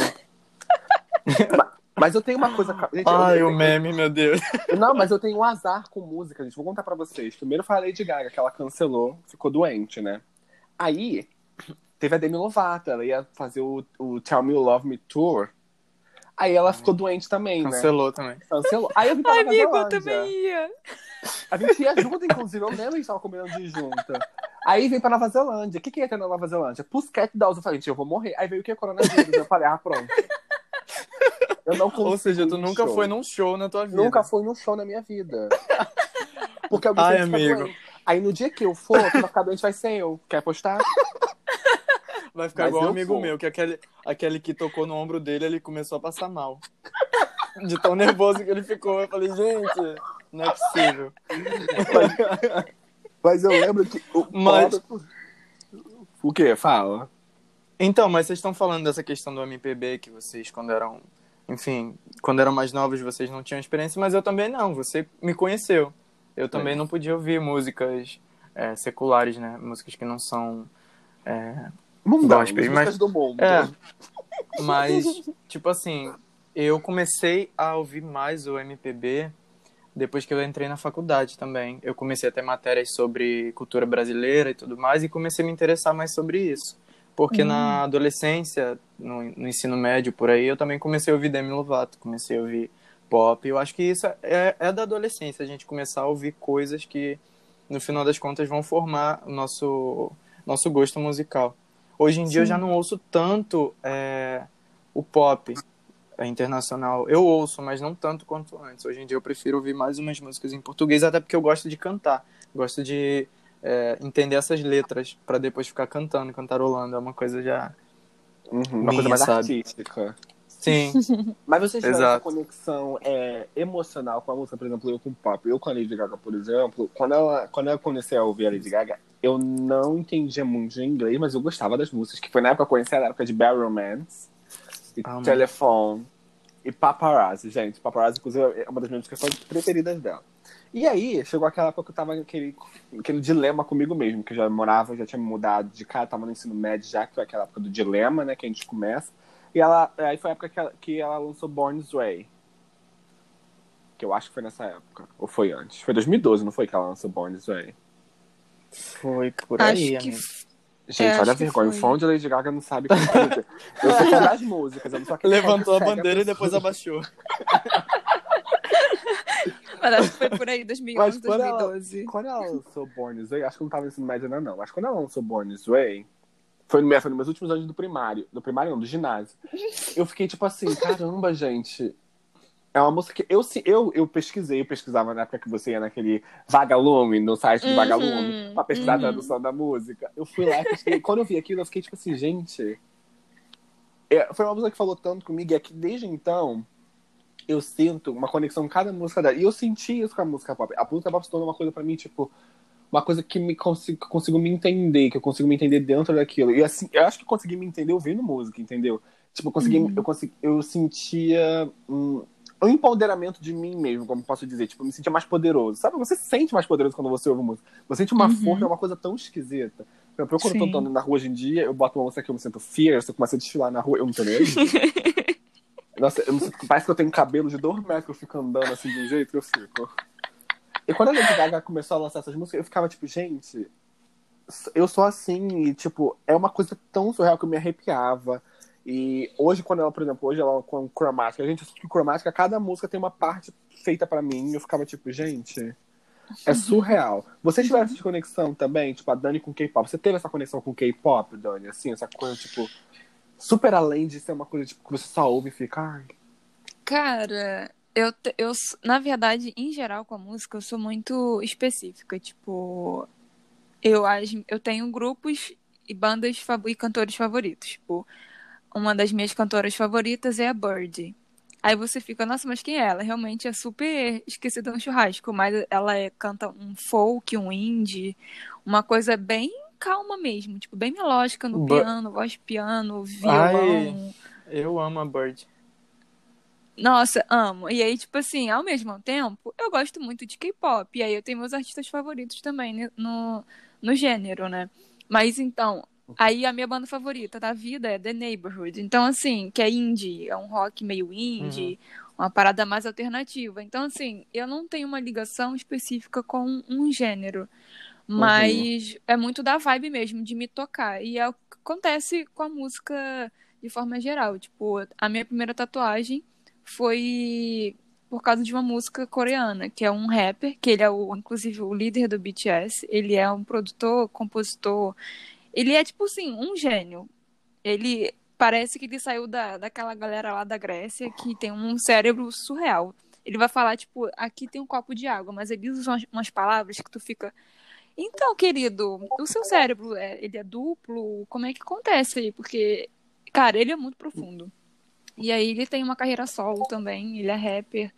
Ma- Mas eu tenho uma coisa. Gente, eu- Ai, eu- o meme, meu Deus. Não, mas eu tenho um azar com música, gente. Vou contar pra vocês. Primeiro foi a Lady Gaga, que ela cancelou, ficou doente, né? Aí, teve a Demi Lovato, ela ia fazer o, o Tell Me You Love Me Tour. Aí ela ficou doente também, né? Cancelou também. Cancelou. Aí eu vim pra Nova Amigo, eu também ia. A gente ia junto, inclusive. Eu lembro que a gente tava combinando de ir junto. Aí veio pra Nova Zelândia. O que, que ia ter na Nova Zelândia? Pussycat Dolls. Eu falei, gente, eu vou morrer. Aí veio o que? Coronavírus. Eu falei, ah, pronto. Eu não consigo Ou seja, tu nunca show. foi num show na tua vida. Nunca fui num show na minha vida. Porque alguém Ai, amigo. Aí no dia que eu for, vai ficar doente vai ser eu. Quer apostar? Vai ficar Mas igual um amigo vou. meu, que aquele, aquele que tocou no ombro dele, ele começou a passar mal. De tão nervoso que ele ficou. Eu falei, gente, não é possível. Mas eu lembro que o Mas- O quê? Fala. Então, mas vocês estão falando dessa questão do MPB, que vocês, quando eram. Enfim, quando eram mais novos, vocês não tinham experiência, mas eu também não. Você me conheceu. Eu também É. não podia ouvir músicas é, seculares, né? Músicas que não são. é, Mundão, Gospel, as mas- do mundo. É. Mas, tipo assim, eu comecei a ouvir mais o MPB depois que eu entrei na faculdade também. Eu comecei a ter matérias sobre cultura brasileira e tudo mais, e comecei a me interessar mais sobre isso. Porque na adolescência, no, no ensino médio por aí, eu também comecei a ouvir Demi Lovato, comecei a ouvir pop. Eu acho que isso é, é da adolescência, a gente começar a ouvir coisas que, no final das contas, vão formar o nosso, nosso gosto musical. Hoje em dia eu já não ouço tanto é, o pop é, internacional. Eu ouço, mas não tanto quanto antes. Hoje em dia eu prefiro ouvir mais umas músicas em português, até porque eu gosto de cantar. Gosto de é, entender essas letras para depois ficar cantando, cantarolando. É uma coisa já. Uhum, uma Minha, coisa mais sabe? artística. Sim, Mas vocês tiveram essa conexão é, emocional com a música, por exemplo, eu com o pop. Eu com a Lady Gaga, por exemplo, quando, ela, quando eu comecei a ouvir a Lady Gaga, eu não entendia muito de inglês, mas eu gostava das músicas, que foi na época que eu conheci, na época de Bad Romance, e Amo. Telephone, e Paparazzi. Gente, Paparazzi, inclusive, é uma das minhas músicas preferidas dela. E aí, chegou aquela época que eu tava naquele, naquele dilema comigo mesmo, que eu já morava, já tinha me mudado de casa, tava no ensino médio já, que foi aquela época do dilema, né, que a gente começa. E ela, aí foi a época que ela, que ela lançou Born This Way. Que eu acho que foi nessa época. Ou foi antes? Foi 2012, não foi que ela lançou Born This Way? Foi por Acho aí, que amigo. Gente, É, olha a vergonha. O fã de Lady Gaga não sabe o que fazer. Eu sou fã das músicas, eu não sou aquele que Levantou a bandeira e pessoa. depois abaixou. Mas acho que foi por aí, 2011, Mas quando ela- 2012. Quando ela lançou Born This Way, acho que eu não tava no ensino médio ainda não, mas quando ela lançou Born This Way, foi, no, foi nos meus últimos anos do primário. Do primário não, do ginásio. Eu fiquei tipo assim, caramba, gente. É uma música que eu, eu, eu pesquisei, eu pesquisava na época que você ia naquele Vagalume, no site do Uhum, Vagalume, pra pesquisar uhum. a tradução da música. Eu fui lá e pesquisei. Quando eu vi aquilo, eu fiquei tipo assim, gente. É, foi uma música que falou tanto comigo, e é que desde então eu sinto uma conexão com cada música dela. E eu senti isso com a música pop. A música pop se tornou uma coisa pra mim, tipo, uma coisa que me consigo, que consigo me entender, que eu consigo me entender dentro daquilo. E assim, eu acho que eu consegui me entender ouvindo música, entendeu? Tipo, eu consegui, Uhum. eu consegui, eu sentia um, um empoderamento de mim mesmo, como posso dizer. Tipo, eu me sentia mais poderoso. Sabe, você se sente mais poderoso quando você ouve música. Você sente uma Uhum. força, é uma coisa tão esquisita. Eu, Sim. tô andando na rua hoje em dia, eu boto uma música que eu me sinto fierce, eu começo a desfilar na rua, eu não tô nem. Nossa, eu sinto- parece que eu tenho cabelo de dois metros, que eu fico andando assim de um jeito que eu fico. E quando a Lady Gaga começou a lançar essas músicas, eu ficava tipo, gente, eu sou assim, e tipo, é uma coisa tão surreal que eu me arrepiava. E hoje, quando ela, por exemplo, hoje ela com cromática, a gente assiste que cromática, cada música tem uma parte feita pra mim, e eu ficava tipo, gente, é surreal. Você tiver essa conexão também, tipo, a Dani com K-pop, você teve essa conexão com K-pop, Dani, assim, essa coisa, tipo, super além de ser uma coisa tipo, que você só ouve e fica, ai, Cara, eu, eu, na verdade, em geral, com a música, eu sou muito específica. Tipo, eu, eu tenho grupos e bandas e cantores favoritos. Tipo, uma das minhas cantoras favoritas é a Bird. Aí você fica, nossa, mas quem é ela? Realmente é super esquecida no churrasco, mas ela é- canta um folk, um indie, uma coisa bem calma mesmo, tipo, bem melódica no piano, voz piano, violão. Eu amo a Bird. Nossa, amo. E aí, tipo assim, ao mesmo tempo, eu gosto muito de K-pop. E aí eu tenho meus artistas favoritos também né, no, no gênero, né? Mas então, aí a minha banda favorita da vida é The Neighborhood. Então, assim, que é indie, é um rock meio indie, uma parada mais alternativa. Então, assim, eu não tenho uma ligação específica com um gênero. Mas é muito da vibe mesmo, de me tocar. E é o que acontece com a música de forma geral. Tipo, a minha primeira tatuagem foi por causa de uma música coreana, que é um rapper, que ele é o, inclusive o líder do BTS, ele é um produtor, compositor, ele é tipo assim, um gênio. Ele parece que ele saiu da, daquela galera lá da Grécia que tem um cérebro surreal. Ele vai falar, tipo, aqui tem um copo de água, mas ele usa umas, umas palavras que tu fica. Então, querido, o seu cérebro, é, ele é duplo? Como é que acontece aí? Porque, cara, ele é muito profundo. E aí ele tem uma carreira solo também, ele é rapper.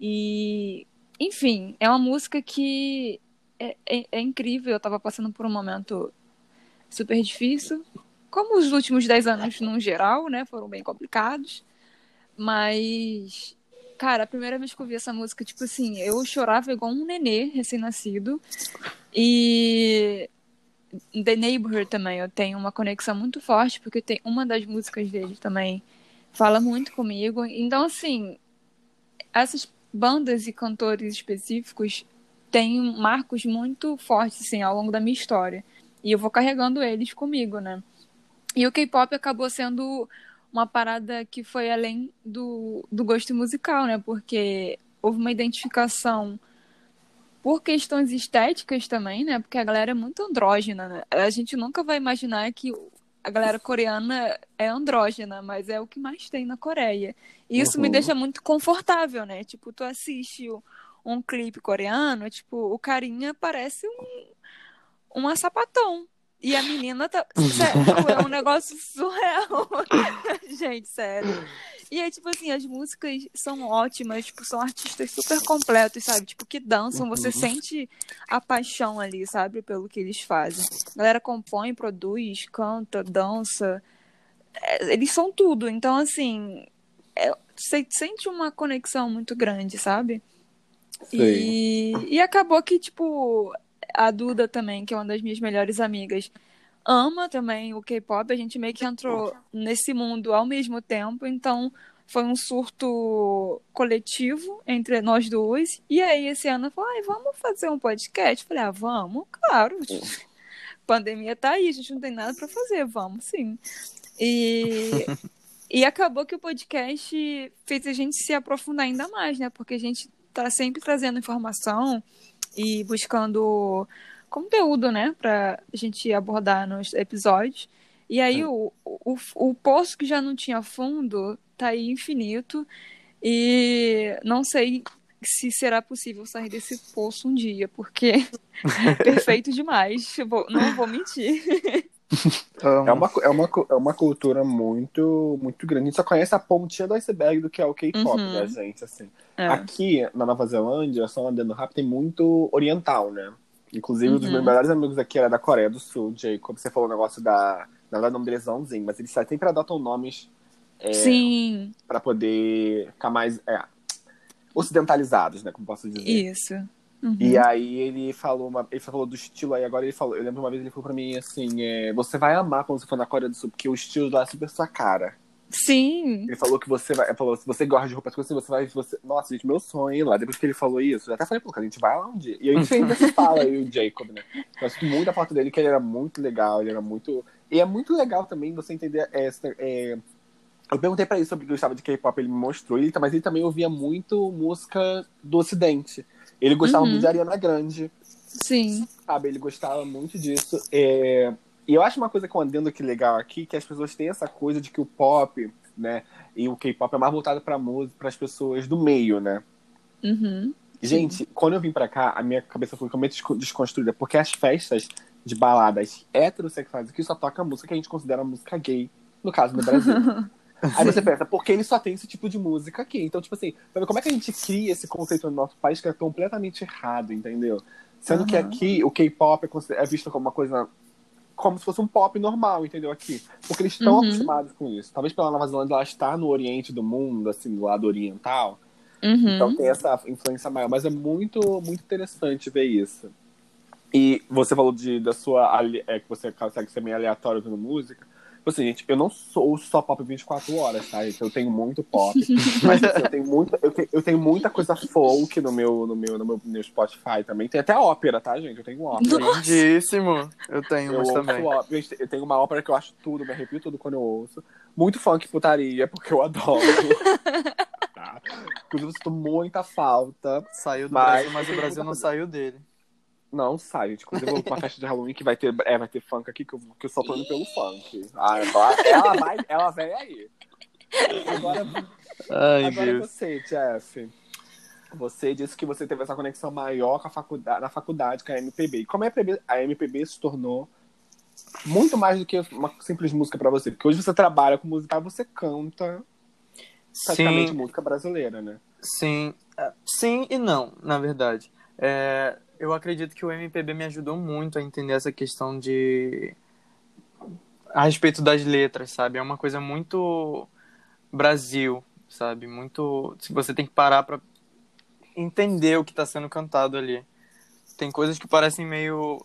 E, enfim, é uma música que é, é, é incrível. Eu tava passando por um momento super difícil. Como os últimos 10 anos, no geral, né? Foram bem complicados. Mas, cara, a primeira vez que eu vi essa música, tipo assim, eu chorava igual um nenê recém-nascido. E The Neighborhood também, eu tenho uma conexão muito forte, porque tem uma das músicas dele também fala muito comigo. Então, assim, essas bandas e cantores específicos têm marcos muito fortes, assim, ao longo da minha história. E eu vou carregando eles comigo, né? E o K-pop acabou sendo uma parada que foi além do, do gosto musical, né? Porque houve uma identificação por questões estéticas também, né? Porque a galera é muito andrógena, né? A gente nunca vai imaginar que a galera coreana é andrógena, mas é o que mais tem na Coreia. E isso uhum. me deixa muito confortável, né? Tipo, tu assiste um clipe coreano, tipo, o carinha parece um, uma sapatão. E a menina tá. Sério, é um negócio surreal. Gente, sério. E aí, tipo assim, as músicas são ótimas, tipo, são artistas super completos, sabe? Tipo, que dançam, você uhum. sente a paixão ali, sabe? Pelo que eles fazem. A galera compõe, produz, canta, dança. É, eles são tudo. Então, assim, é, você sente uma conexão muito grande, sabe? E, e acabou que, tipo, a Duda também, que é uma das minhas melhores amigas, ama também o K-pop, a gente meio que entrou nesse mundo ao mesmo tempo, então foi um surto coletivo entre nós duas. E aí esse ano falou, ai, vamos fazer um podcast? falei, ah, vamos, claro. Pandemia tá aí, a gente não tem nada para fazer, vamos sim. E, e acabou que o podcast fez a gente se aprofundar ainda mais, né? Porque a gente tá sempre trazendo informação e buscando conteúdo, né, pra gente abordar nos episódios. E aí é. o, o, o poço que já não tinha fundo tá aí infinito. E não sei se será possível sair desse poço um dia, porque é perfeito demais. Vou, não vou mentir. É uma, é, uma, é uma cultura muito muito grande. A gente só conhece a pontinha do iceberg do que é o K-pop uhum. da gente, assim. É. Aqui, na Nova Zelândia, só andando rápido, tem muito oriental, né? Inclusive, uhum. um dos meus uhum. melhores amigos aqui era da Coreia do Sul, Jacob. Você falou o um negócio da. Na verdade, o nome dele é Zãozinho, mas eles sempre adotam nomes. É, Sim. Pra poder ficar mais. É, ocidentalizados, né? Como posso dizer. Isso. Uhum. E aí ele falou, uma, ele falou do estilo aí, agora ele falou, eu lembro uma vez ele falou pra mim assim, é, você vai amar quando você for na Coreia do Sul, porque o estilo lá é super sua cara. Sim. Ele falou que você vai. Falou, se você gosta de roupas assim, você vai. Você... Nossa, gente, meu sonho lá. Depois que ele falou isso, eu até falei, pô, a gente vai lá um dia. E a gente ainda se fala, eu e o Jacob, né? Eu acho muito a foto dele, que ele era muito legal, ele era muito. E é muito legal também você entender essa. É... Eu perguntei pra ele sobre o que gostava de K-pop, ele me mostrou, ele, mas ele também ouvia muito música do Ocidente. Ele gostava uhum. muito de Ariana Grande. Sim. Sabe, ele gostava muito disso. É... E eu acho uma coisa que eu andando aqui legal aqui, que as pessoas têm essa coisa de que o pop, né, e o K-pop é mais voltado para música, para as pessoas do meio, né? Uhum. Gente, Sim. quando eu vim para cá, a minha cabeça foi completamente desconstruída, porque as festas de baladas heterossexuais aqui só toca música que a gente considera música gay, no caso no Brasil. Aí você pensa, por que ele só tem esse tipo de música aqui? Então, tipo assim, como é que a gente cria esse conceito no nosso país que é completamente errado, entendeu? Sendo uhum. que aqui o K-pop é, é visto como uma coisa como se fosse um pop normal, entendeu? Aqui. Porque eles estão uhum. acostumados com isso. Talvez pela Nova Zelândia ela está no oriente do mundo, assim, do lado oriental. Uhum. Então tem essa influência maior. Mas é muito, muito interessante ver isso. E você falou de, da sua. É, que você consegue ser meio aleatório ouvindo música. Tipo assim, gente, eu não sou só pop 24 horas, tá? Eu tenho muito pop. mas assim, eu, tenho muita, eu, tenho, eu tenho muita coisa folk no meu, no, meu, no, meu, no meu Spotify também. Tem até ópera, tá, gente? Eu tenho ópera. Lindíssimo! Eu tenho eu também. Ópera. Eu tenho uma ópera que eu acho tudo, me arrepio tudo quando eu ouço. Muito funk putaria, porque eu adoro. tá? Inclusive, eu sinto muita falta. Saiu do mas... Brasil, mas o Brasil não saiu dele. Não sai, gente. Inclusive, eu vou pra uma festa de Halloween que vai ter, é, vai ter funk aqui, que eu, que eu só tô indo pelo funk. Ah, ela vai, ela vem aí. Agora, Ai, agora Deus. você, Jeff. Você disse que você teve essa conexão maior com a faculdade, na faculdade com a MPB. E como a MPB, a MPB se tornou muito mais do que uma simples música para você? Porque hoje você trabalha com música, você canta praticamente Sim. música brasileira, né? Sim, é, sim e não, na verdade. É, eu acredito que o MPB me ajudou muito a entender essa questão de. a respeito das letras, sabe? É uma coisa muito Brasil, sabe? Muito. Se você tem que parar pra entender o que tá sendo cantado ali. Tem coisas que parecem meio.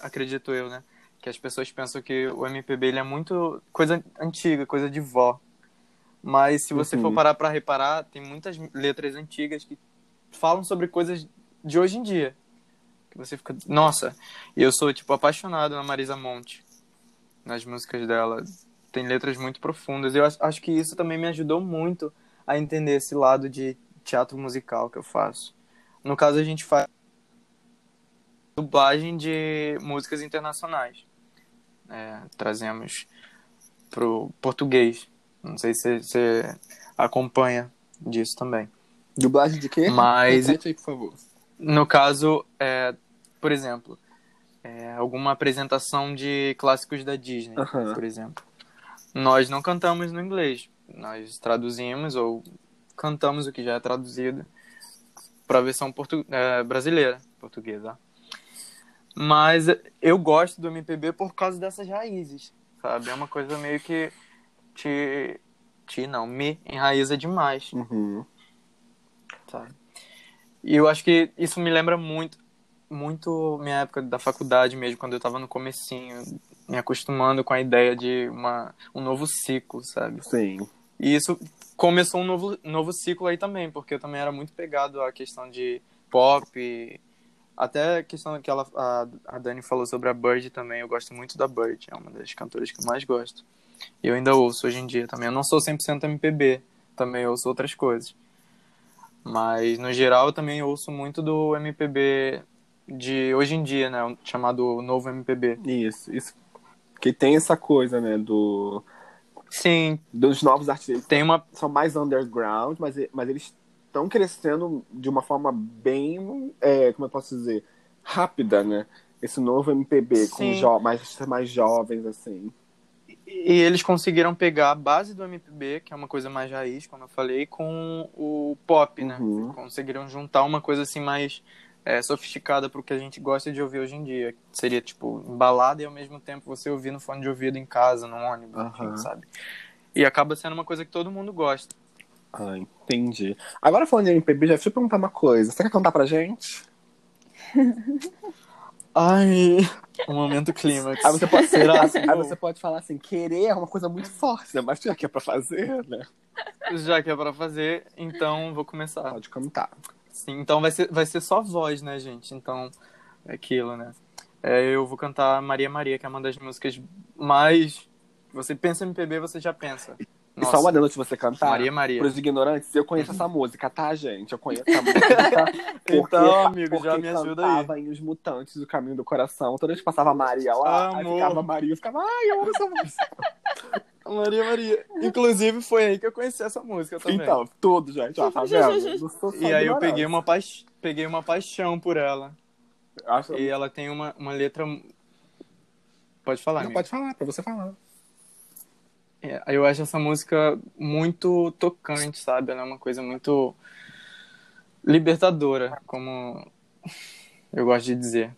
acredito eu, né? Que as pessoas pensam que o MPB ele é muito coisa antiga, coisa de vó. Mas se você Uhum. for parar pra reparar, tem muitas letras antigas que falam sobre coisas de hoje em dia. Que você fica, nossa, eu sou tipo apaixonado na Marisa Monte, nas músicas dela. Tem letras muito profundas. Eu acho, acho que isso também me ajudou muito a entender esse lado de teatro musical que eu faço. No caso, a gente faz dublagem de músicas internacionais. É, trazemos pro português. Não sei se você acompanha disso também. Dublagem de quê? Mas- Repete aí, por favor. No caso, é, por exemplo, é, alguma apresentação de clássicos da Disney, por exemplo. Nós não cantamos no inglês. Nós traduzimos ou cantamos o que já é traduzido para a versão portu é, brasileira, portuguesa. Mas eu gosto do MPB por causa dessas raízes, sabe? É uma coisa meio que te, te não, me enraiza demais Uhum. sabe? E eu acho que isso me lembra muito, muito minha época da faculdade mesmo, quando eu tava no comecinho, me acostumando com a ideia de uma, um novo ciclo, sabe? Sim. E isso começou um novo, novo ciclo aí também, porque eu também era muito pegado à questão de pop, até a questão que ela, a, a Dani falou sobre a Bird também, eu gosto muito da Bird, é uma das cantoras que eu mais gosto. E eu ainda ouço hoje em dia também. Eu não sou 100% MPB, também ouço outras coisas. Mas, no geral, eu também ouço muito do MPB de hoje em dia, né? Chamado Novo MPB. Isso, isso. Que tem essa coisa, né, do Sim, dos novos artistas. tem uma. São mais underground, mas, mas eles estão crescendo de uma forma bem, é, como eu posso dizer, rápida, né? Esse novo MPB com Sim. jo mais, mais jovens, assim. E eles conseguiram pegar a base do MPB, que é uma coisa mais raiz, como eu falei, com o pop, né? Uhum. Conseguiram juntar uma coisa assim mais é, sofisticada pro que a gente gosta de ouvir hoje em dia. Seria, tipo, embalada e ao mesmo tempo você ouvir no fone de ouvido em casa, no ônibus, enfim, Aham. sabe? E acaba sendo uma coisa que todo mundo gosta. Ah, entendi. Agora falando em MPB, já deixa eu perguntar uma coisa. Você quer cantar pra gente? Ai, um momento clímax. Aí você pode, Será? aí você pode falar assim, querer é uma coisa muito forte, né? Mas já que é pra fazer, né? Já que é pra fazer, então vou começar. Pode cantar. Sim, então vai ser, vai ser só voz, né, gente? Então, é aquilo, né? É, eu vou cantar Maria Maria, que é uma das músicas mais. Você pensa em MPB, você já pensa. E só uma antes de você cantar, Maria Maria. pros ignorantes, eu conheço essa música, tá, gente? Eu conheço essa música. porque- Então, amigo, já me ajuda aí. cantava em Os Mutantes do Caminho do Coração. Toda vez que passava a Maria lá, aí Amor. ficava a Maria, eu ficava, ai, eu amo essa música. Maria Maria. Inclusive, foi aí que eu conheci essa música também. Então, tudo, gente, ó, tá vendo? E aí eu peguei uma, paix... peguei uma paixão por ela. Acho- E ela tem uma, uma letra. Pode falar, Não, amigo. pode falar, pra você falar. É, eu acho essa música muito tocante, sabe? Ela é uma coisa muito libertadora, como eu gosto de dizer.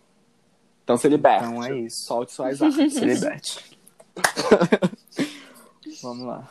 Então se liberte. Então é isso. Solte suas artes. Se liberte. Vamos lá.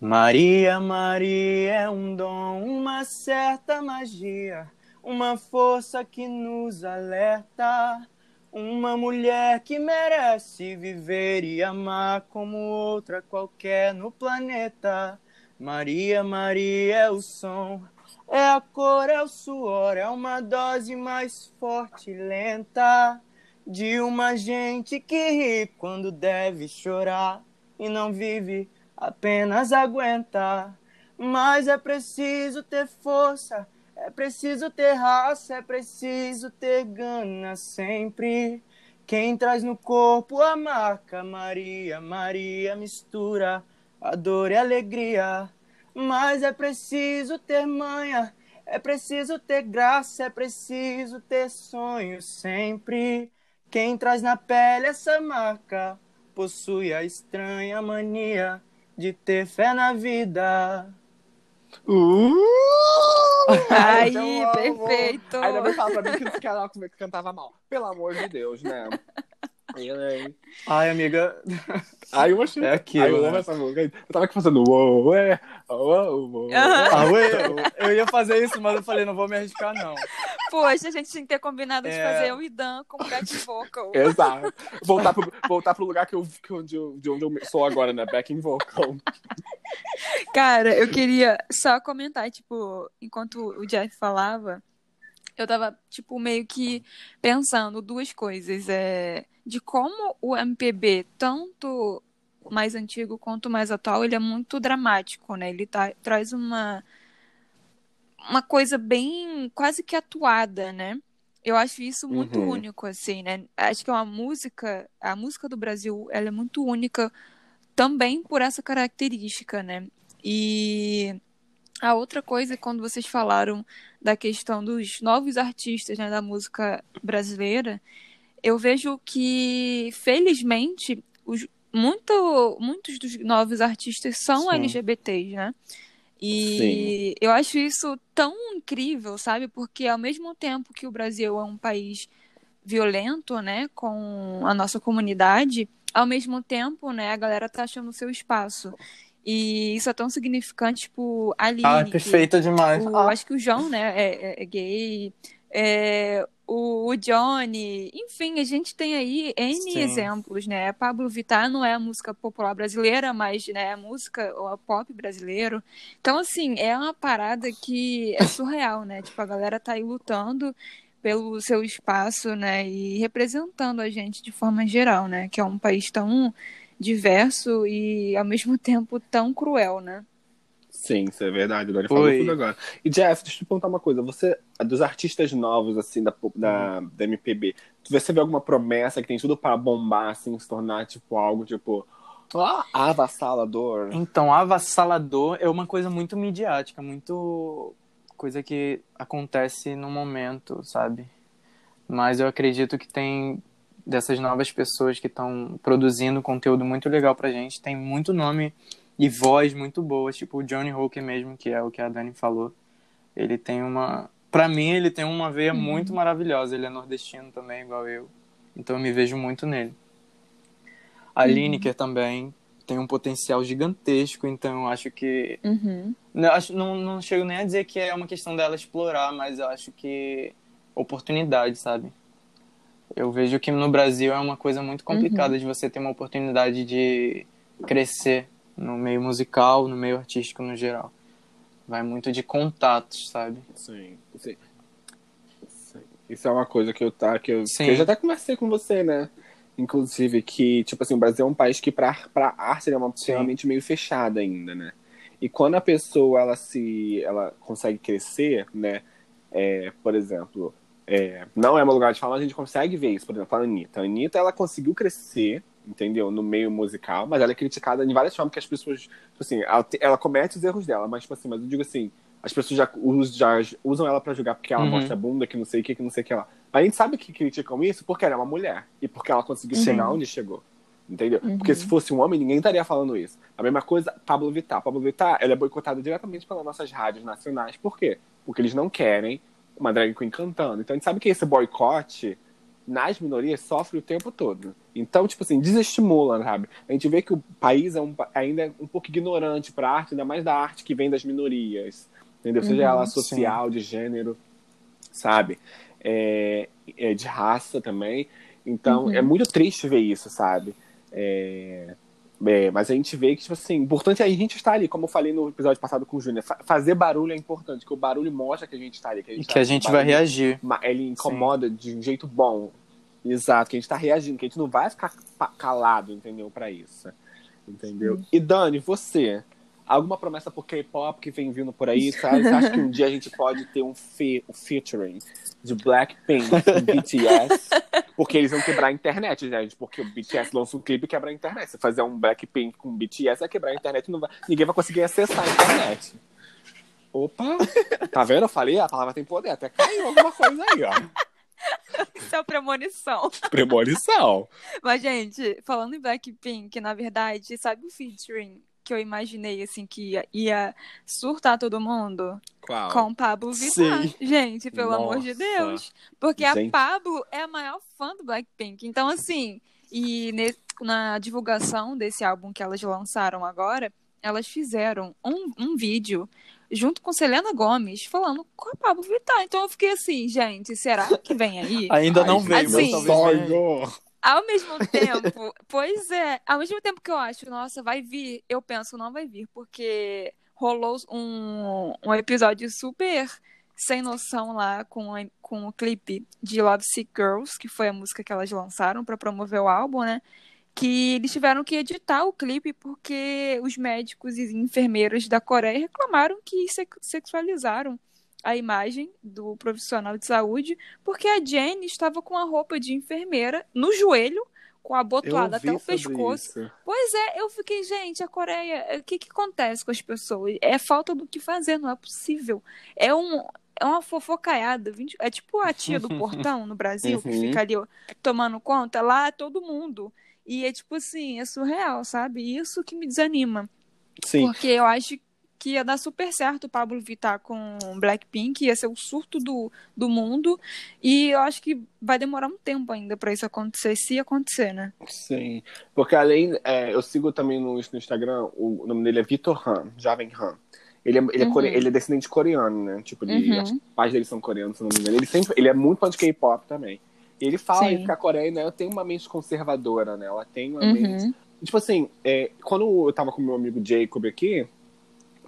Maria, Maria é um dom, uma certa magia, uma força que nos alerta. Uma mulher que merece viver e amar como outra qualquer no planeta. Maria, Maria é o som, é a cor, é o suor, é uma dose mais forte e lenta de uma gente que ri quando deve chorar e não vive, apenas aguenta. Mas é preciso ter força, é preciso ter raça, é preciso ter gana sempre. Quem traz no corpo a marca Maria, Maria mistura a dor e a alegria. mas é preciso ter manha, é preciso ter graça, é preciso ter sonho sempre. Quem traz na pele essa marca possui a estranha mania de ter fé na vida. Uh! Aí, Então, perfeito. Ainda não fala pra mim que esse canal que cantava mal. Pelo amor de Deus, né? Ai, Ai, amiga, Ai, eu achei. é aquilo. Ai, eu amo né? essa música. Eu tava aqui fazendo uou, é, uou, uou. Aham. Ah, eu ia fazer isso, mas eu falei, não vou me arriscar, não. Poxa, a gente tinha que ter combinado de É. fazer o Idan como back vocal. Exato. Voltar pro, voltar pro lugar que eu, que eu- de, de onde eu sou agora, né? Backing vocal. Cara, eu queria só comentar, tipo, enquanto o Jeff falava, eu tava, tipo, meio que pensando duas coisas. É, de como o MPB, tanto mais antigo quanto mais atual, ele é muito dramático, né? Ele tá- traz uma, uma coisa bem quase que atuada, né? Eu acho isso muito Uhum. único, assim, né? Acho que é uma música, a música do Brasil, ela é muito única também por essa característica, né? E a outra coisa, quando vocês falaram da questão dos novos artistas, né, da música brasileira, eu vejo que, felizmente, os, muito, muitos dos novos artistas são Sim. LGBTs, né? E eu acho isso tão incrível, sabe? Porque ao mesmo tempo que o Brasil é um país violento, né, com a nossa comunidade, ao mesmo tempo, né, a galera tá achando o seu espaço. E isso é tão significante, tipo, a Aline, Ah, que- perfeita demais. o- Ah, acho que o João, né, é, é- é gay. É, o, o Johnny, enfim, a gente tem aí N Sim. exemplos, né? Pablo Vittar não é a música popular brasileira, mas né, é a música ou a pop brasileiro. Então, assim, é uma parada que é surreal, né? Tipo, a galera tá aí lutando pelo seu espaço, né? E representando a gente de forma geral, né? Que é um país tão diverso e ao mesmo tempo tão cruel, né? Sim, isso é verdade. Agora ele falou tudo agora. E Jeff, deixa eu te perguntar uma coisa. Você, dos artistas novos, assim, da, da, da MPB, você vê alguma promessa que tem tudo pra bombar, assim, se tornar, tipo, algo, tipo, ah, avassalador? Então, avassalador é uma coisa muito midiática, muito coisa que acontece no momento, sabe? Mas eu acredito que tem dessas novas pessoas que estão produzindo conteúdo muito legal pra gente, tem muito nome e voz muito boas, tipo o Johnny Hooker mesmo, que é o que a Dani falou. Ele tem uma, Pra mim ele tem uma veia Uhum. muito maravilhosa, ele é nordestino também igual eu. Então eu me vejo muito nele. A Uhum. Lineker também tem um potencial gigantesco, então eu acho que Uhum. não, acho, não, não chego nem a dizer que é uma questão dela explorar, mas eu acho que oportunidade, sabe? Eu vejo que no Brasil é uma coisa muito complicada de você ter uma oportunidade de crescer no meio musical, no meio artístico no geral. Vai muito de contatos, sabe? Sim, sim. Sim. Isso é uma coisa que eu, tá, que eu, que eu já até conversei com você, né? Inclusive, que, tipo assim, o Brasil é um país que pra, pra arte ele é uma realmente meio fechada ainda, né? E quando a pessoa, ela se, ela consegue crescer, né? É, por exemplo, é, não é meu lugar de falar, mas a gente consegue ver isso. Por exemplo, a Anitta. A Anitta, ela conseguiu crescer, entendeu? No meio musical, mas ela é criticada de várias formas que as pessoas, tipo assim, ela, ela comete os erros dela, mas, tipo assim, mas eu digo assim, as pessoas já, us- já usam ela pra julgar porque ela Uhum. mostra bunda, que não sei o que, que não sei o que lá. Mas a gente sabe que criticam isso porque ela é uma mulher e porque ela conseguiu Sim. chegar onde chegou. Entendeu? Uhum. Porque se fosse um homem, ninguém estaria falando isso. A mesma coisa, Pablo Vittar. Pablo Vittar, ela é boicotada diretamente pelas nossas rádios nacionais. Por quê? Porque eles não querem uma drag queen cantando. Então a gente sabe que esse boicote nas minorias sofre o tempo todo. Então, tipo assim, desestimula, sabe? A gente vê que o país é um, ainda é um pouco ignorante pra arte, ainda mais da arte que vem das minorias. Entendeu? Seja Uhum, ela sim. social, de gênero, sabe? É, é de raça também. Então, Uhum. é muito triste ver isso, sabe? É, é, mas a gente vê que, tipo assim, importante é a gente estar ali, como eu falei no episódio passado com o Júnior. fa- fazer barulho é importante, que o barulho mostra que a gente está ali. Que a E gente, que tá- a gente vai reagir. Ele incomoda de um jeito bom. Exato, que a gente tá reagindo, que a gente não vai ficar calado, entendeu? Pra isso. Entendeu? E Dani, você, alguma promessa por K-pop que vem vindo por aí? Sabe? Você acha que um dia a gente pode ter um, fe um featuring de Blackpink com BTS? Porque eles vão quebrar a internet, gente. Porque o BTS lança um clipe e quebra a internet. Se fazer um Blackpink com BTS, vai quebrar a internet não vai... ninguém vai conseguir acessar a internet. Opa! Tá vendo? Eu falei, a palavra tem poder. Até caiu alguma coisa aí, ó. Isso é premonição. Premonição. Mas, gente, falando em Blackpink, na verdade, sabe o featuring que eu imaginei, assim, que ia, ia surtar todo mundo? Qual? Com Pablo Vittar. Sim. Gente, pelo amor de Nossa. Deus. Porque Gente. a Pablo é a maior fã do Blackpink. Então, assim, e ne- na divulgação desse álbum que elas lançaram agora, elas fizeram um, um vídeo junto com Selena Gomes falando com a Pablo Vittar. Então eu fiquei assim, gente, será que vem aí? Ainda não veio, assim, mas talvez venha. Ao mesmo tempo, pois é, ao mesmo tempo que eu acho, nossa, vai vir, eu penso, não vai vir, porque rolou um, um episódio super sem noção lá com, a- com o clipe de Love Sick Girls, que foi a música que elas lançaram para promover o álbum, né? Que eles tiveram que editar o clipe porque os médicos e enfermeiras da Coreia reclamaram que sex- sexualizaram a imagem do profissional de saúde porque a Jenny estava com a roupa de enfermeira no joelho, com a Eu abotoada até o pescoço. isso. Pois é, eu fiquei, gente, a Coreia, o que que acontece com as pessoas? É falta do que fazer, não é possível. É um é uma fofocaiada, é tipo a tia do portão no Brasil, que Uhum. fica ali ó, tomando conta, lá é todo mundo. E é tipo assim, é surreal, sabe? Isso que me desanima. Sim. Porque eu acho que ia dar super certo o Pablo Vittar com Blackpink, ia ser o surto do, do mundo. E eu acho que vai demorar um tempo ainda pra isso acontecer, se acontecer, né? Sim. Porque além, é, eu sigo também no, no Instagram, o, nome dele é Vitor Han, Jovem Han. Ele é, ele, é Uhum. core- ele é descendente coreano, né? Tipo, ele, Uhum. os pais dele são coreanos, se não me engano. Ele, sempre, ele é muito fã de K-pop também. E ele fala Sim. que a Coreia né, tem uma mente conservadora, né? Ela tem uma mente Uhum. Tipo assim, é, quando eu tava com meu amigo Jacob aqui,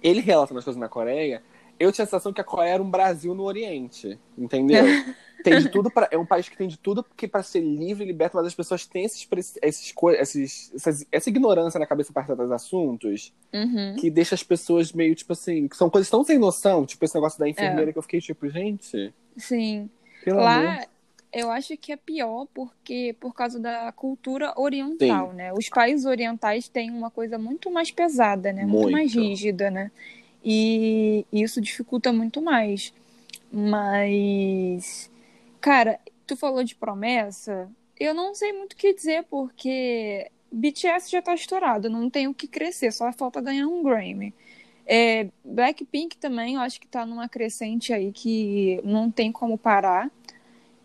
ele relatando as coisas na Coreia, eu tinha a sensação que a Coreia era um Brasil no Oriente, entendeu? tem de tudo para é um país que tem de tudo que para ser livre e liberto, mas as pessoas têm esses, esses, esses essas- essa ignorância na cabeça para certos assuntos Uhum. que deixa as pessoas meio tipo assim, que são coisas tão sem noção, tipo esse negócio da enfermeira que eu fiquei tipo, gente, Sim. pelo amor. Eu acho que é pior porque por causa da cultura oriental, né? Os países orientais têm uma coisa muito mais pesada, né? Muito, Muito. mais rígida, né? E isso dificulta muito mais. Mas, cara, tu falou de promessa, eu não sei muito o que dizer porque BTS já tá estourado, não tem o que crescer, só falta ganhar um Grammy. É, Blackpink também, eu acho que tá numa crescente aí que não tem como parar.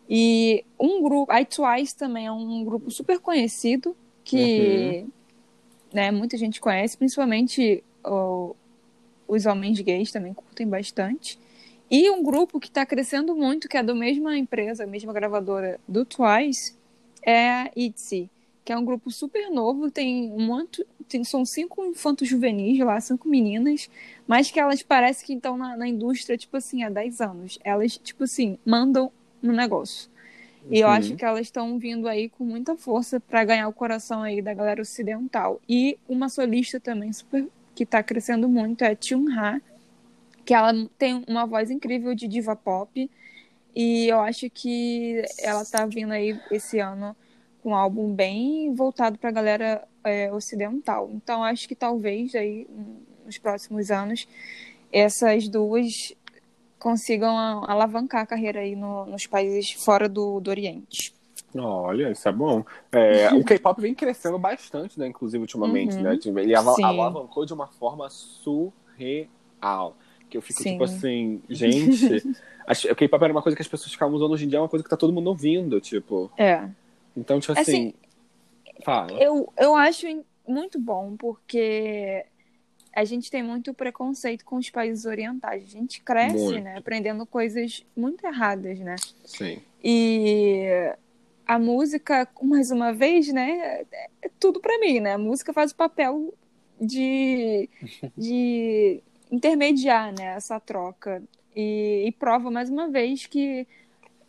E um grupo, a Twice também é um grupo super conhecido que né, muita gente conhece, principalmente ó, os homens gays também curtem bastante. E um grupo que está crescendo muito, que é da mesma empresa, a mesma gravadora do Twice, é a ITZY, que é um grupo super novo, tem um monte, tem, são cinco infantos juvenis lá, cinco meninas, mas que elas parecem que estão na, na indústria, tipo assim, há 10 anos. Elas, tipo assim, mandam no negócio. E eu Uhum. acho que elas estão vindo aí com muita força para ganhar o coração aí da galera ocidental. E uma solista também super que tá crescendo muito é Chun-Ha, que ela tem uma voz incrível de diva pop. E eu acho que ela tá vindo aí esse ano com um álbum bem voltado pra galera é, ocidental. Então acho que talvez aí nos próximos anos essas duas consigam alavancar a carreira aí no- nos países fora do, do Oriente. Olha, isso é bom. É, o K-pop vem crescendo bastante, né? Inclusive, ultimamente, Uhum. né? Tipo, Ele ala- Sim. alavancou de uma forma surreal. Que eu fico Sim. tipo assim, gente. o K-pop era uma coisa que as pessoas ficavam usando hoje em dia, é uma coisa que tá todo mundo ouvindo, tipo. É. Então, tipo assim. fala. Eu, eu acho muito bom, porque a gente tem muito preconceito com os países orientais. A gente cresce, Muito. né, aprendendo coisas muito erradas, né? Sim. E a música, mais uma vez, né, é tudo pra mim, né? A música faz o papel de, de intermediar, né, essa troca. E, e prova mais uma vez que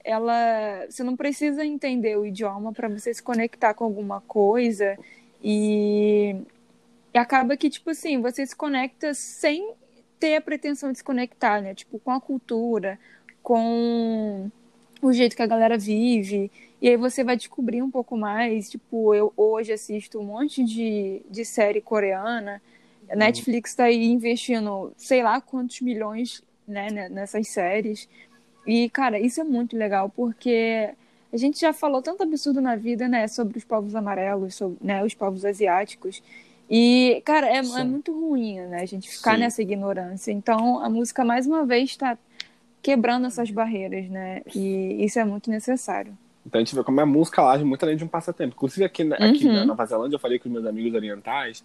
ela, você não precisa entender o idioma para você se conectar com alguma coisa e acaba que tipo assim você se conecta sem ter a pretensão de se conectar, né? Tipo com a cultura, com o jeito que a galera vive E aí você vai descobrir um pouco mais. Tipo, eu hoje assisto um monte de, de série coreana. A Netflix está aí investindo sei lá quantos milhões né, nessas séries. E, cara, isso é muito legal, porque a gente já falou tanto absurdo na vida, né, sobre os povos amarelos, sobre né, os povos asiáticos. E, cara, é, é muito ruim, né, a gente ficar Sim. nessa ignorância. Então, a música, mais uma vez, está quebrando essas barreiras, né, e isso é muito necessário. Então a gente vê como a música age muito além de um passatempo. Inclusive aqui, aqui uhum. na Nova Zelândia, eu falei com os meus amigos orientais,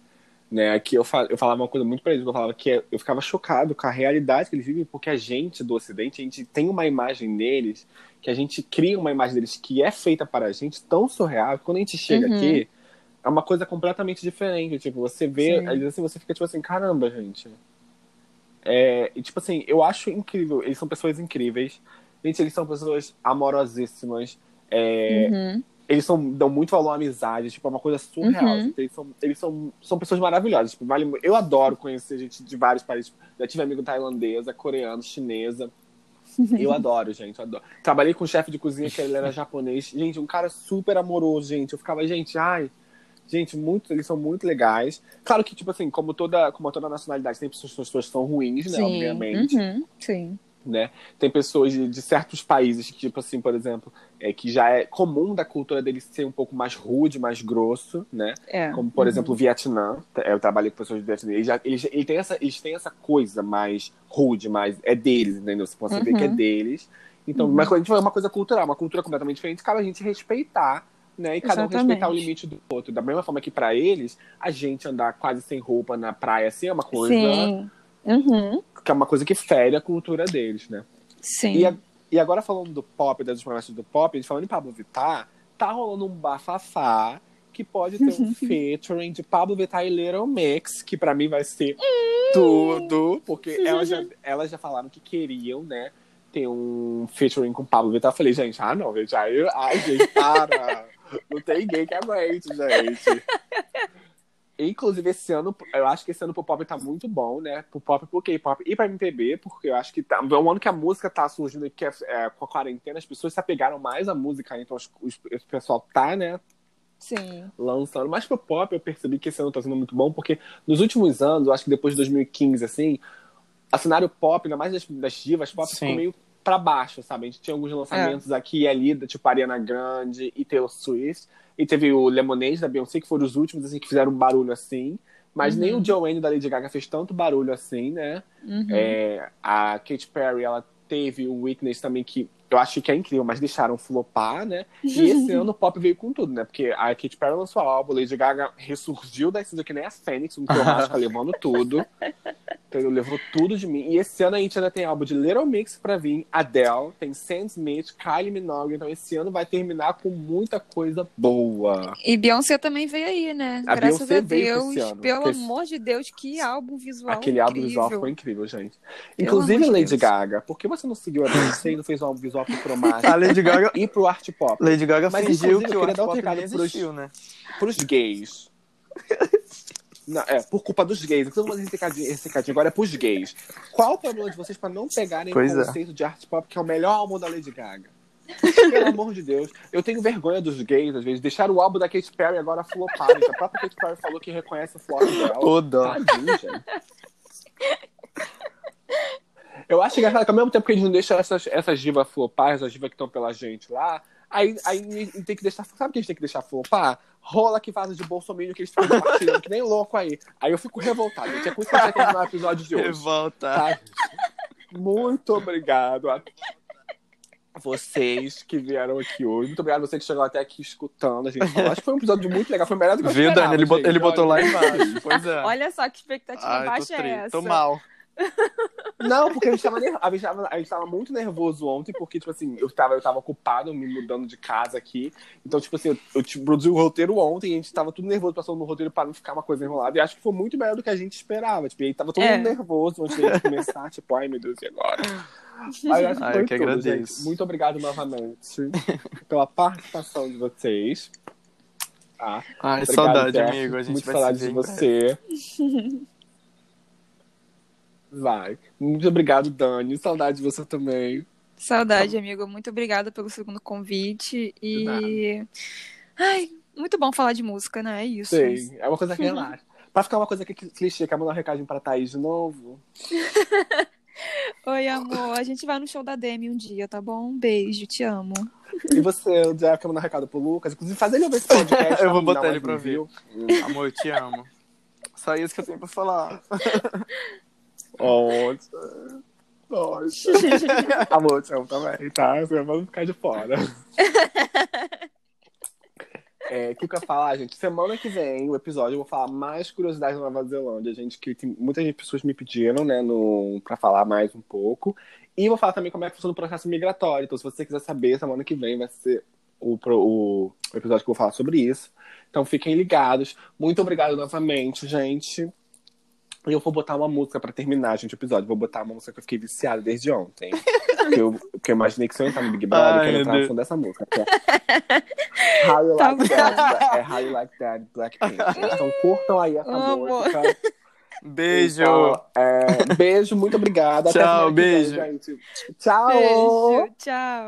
né, aqui eu, fal, eu falava uma coisa muito pra eles, eu falava que eu ficava chocado com a realidade que eles vivem, porque a gente do Ocidente, a gente tem uma imagem deles, que a gente cria uma imagem deles que é feita para a gente tão surreal, que quando a gente chega uhum. aqui, é uma coisa completamente diferente. Tipo, você vê, assim, você fica tipo assim, caramba, gente. É, e tipo assim, eu acho incrível, eles são pessoas incríveis. Gente, eles são pessoas amorosíssimas. É, uhum eles são, dão muito valor à amizade, tipo, é uma coisa surreal. Uhum. Assim, eles são, eles são, são pessoas maravilhosas. Tipo, vale, eu adoro conhecer gente de vários países. Já tive amigo tailandesa, coreano, chinesa. Eu adoro, gente, eu adoro. Trabalhei com um chefe de cozinha que ele era japonês. Gente, um cara super amoroso, gente. Eu ficava, gente, ai. Gente, muito, eles são muito legais. Claro que, tipo assim, como toda, como toda nacionalidade, tem pessoas, pessoas que são ruins, né? Sim. Obviamente. Uhum. Sim né? Tem pessoas de, de, certos países, tipo assim, por exemplo, é, que já é comum da cultura deles ser um pouco mais rude, mais grosso, né? É. Como, por uhum. exemplo, o Vietnã. É, eu trabalhei com pessoas do Vietnã. Eles, já, eles, eles, têm essa, eles têm essa coisa mais rude, mais... É deles, entendeu? Você pode uhum. ver que é uhum. deles. Então, uhum. mas quando a gente fala uma coisa cultural, uma cultura completamente diferente, cabe a gente respeitar né? E cada Exatamente. um respeitar o limite do outro. Da mesma forma que para eles, a gente andar quase sem roupa na praia assim é uma coisa Sim. Uhum. Que é uma coisa que fere a cultura deles, né? Sim. E, a, e agora falando do pop, das programas do pop, a gente falando em Pablo Vittar, tá rolando um bafafá que pode ter um featuring de Pablo Vittar e Little Mix, que para mim vai ser tudo, porque elas já, elas já falaram que queriam, né, ter um featuring com Pablo Vittar. Eu falei, gente, ah não, gente, aí, ai, gente, para. não tem ninguém que aguente, gente. Inclusive, esse ano, eu acho que esse ano pro pop tá muito bom, né? Pro pop, pro K-pop e pra MPB, porque eu acho que tá, é um ano que a música tá surgindo, que é, é, com a quarentena, as pessoas se apegaram mais à música, então os, os, o pessoal tá, né? Sim. Lançando. Mas pro pop, eu percebi que esse ano tá sendo muito bom, porque nos últimos anos, eu acho que depois de 2015, assim, a cenário pop, ainda mais das, das divas pop, Sim. ficou meio pra baixo, sabe? A gente tinha alguns lançamentos é. aqui e ali, tipo Ariana Grande e Taylor Swift. E teve o Lemonade da Beyoncé, que foram os últimos, assim, que fizeram barulho assim. Mas uhum. nem o Joanne da Lady Gaga fez tanto barulho assim, né? Uhum. É, a Katy Perry, ela teve o Witness também, que eu acho que é incrível, mas deixaram flopar, né? E esse ano o pop veio com tudo, né? Porque a Katy Perry lançou o álbum, Lady Gaga ressurgiu da cinza que nem a Fênix, um cromática levando tudo. Então levou tudo de mim. E esse ano a gente ainda tem álbum de Little Mix pra vir, Adele, tem Sam Smith, Kylie Minogue. Então esse ano vai terminar com muita coisa boa. E Beyoncé também veio aí, né? A Graças Beyoncé a Deus. Ano, pelo amor de Deus, que álbum visual Aquele incrível. álbum visual foi incrível, gente. Inclusive Lady Deus. Gaga. Por que você não seguiu a Beyoncé e não fez um álbum visual pro cromático? A Lady Gaga... E pro art pop. Lady Gaga Mas, fingiu que o art pop não existiu, pros, né? Pros gays. Não, é, por culpa dos gays. Mundo esse recadinho, esse recadinho agora é pros gays. Qual o problema de vocês pra não pegarem pois o é. conceito de art pop, que é o melhor álbum da Lady Gaga? Pelo amor de Deus. Eu tenho vergonha dos gays, às vezes. Deixar o álbum da Katy Perry agora flopar. A própria Katy Perry falou que reconhece o flop dela. Toda. Tadinho, gente. Eu acho engraçado que ao mesmo tempo que eles não deixam essas, essas divas flopar, essas divas que estão pela gente lá, aí, aí tem que deixar. Sabe o que a gente tem que deixar flopar? rola que vaza de Bolsonaro que eles ficam compartilhando, que nem louco aí. Aí eu fico revoltado. Gente. É por isso que a gente vai terminar o episódio de hoje. Revolta. Tá? Muito obrigado a vocês que vieram aqui hoje. Muito obrigado a você que chegou até aqui escutando a gente falar. Acho que foi um episódio muito legal. Foi melhor do que eu Viu, Dani? Ele, botou, ele botou lá embaixo. Pois é. Olha só que expectativa Ai, baixa é essa. Tô mal. Não, porque a gente, tava, a, gente tava, a gente tava muito nervoso ontem, porque, tipo assim, eu tava, eu tava ocupado me mudando de casa aqui. Então, tipo assim, eu, eu tipo, produzi o roteiro ontem e a gente tava tudo nervoso passando no roteiro para não ficar uma coisa enrolada. E acho que foi muito melhor do que a gente esperava. Tipo, e aí tava todo é. mundo nervoso antes de começar, tipo, ai meu Deus, e agora? Aí, acho que ai, eu que tudo, agradeço. Gente. Muito obrigado novamente pela participação de vocês. Tá? Ai, obrigado, saudade, Jeff. amigo. A gente muito vai saudade de você. Vai. Muito obrigado, Dani. Saudade de você também. Saudade, amigo. Muito obrigada pelo segundo convite. E. Ai, muito bom falar de música, né? É isso. Sim, é uma coisa que relaxa. pra ficar uma coisa que clichê, quer mandar um recadinho pra Thaís de novo? Oi, amor. A gente vai no show da Demi um dia, tá bom? Um beijo, te amo. E você, o Jeff, quer mandar um recado pro Lucas? Inclusive, faz ele ouvir esse podcast. Eu vou botar ele mais pra review. Amor, eu te amo. Só isso que eu tenho pra falar. Nossa. Nossa. Amor, te amo também, tá? Você vai ficar de fora. É, o que eu ia falar, gente? Semana que vem, o episódio, eu vou falar mais curiosidades da Nova Zelândia, gente, que tem, muitas pessoas me pediram, né, no, pra falar mais um pouco. E vou falar também como é que funciona o processo migratório. Então, se você quiser saber, semana que vem vai ser o, pro- o episódio que eu vou falar sobre isso. Então, fiquem ligados. Muito obrigado novamente, gente. E eu vou botar uma música pra terminar, gente, o episódio. Vou botar uma música que eu fiquei viciada desde ontem. que, eu, que eu imaginei que se eu entrar no Big Brother, eu Ai, quero meu entrar no som dessa música. é How You Tá Like That. É How You Like That, Blackpink. Então curtam aí essa Amo. música. Beijo. Então, é, beijo, muito obrigada. Tchau, que vem, beijo. gente. Tchau. Beijo, tchau.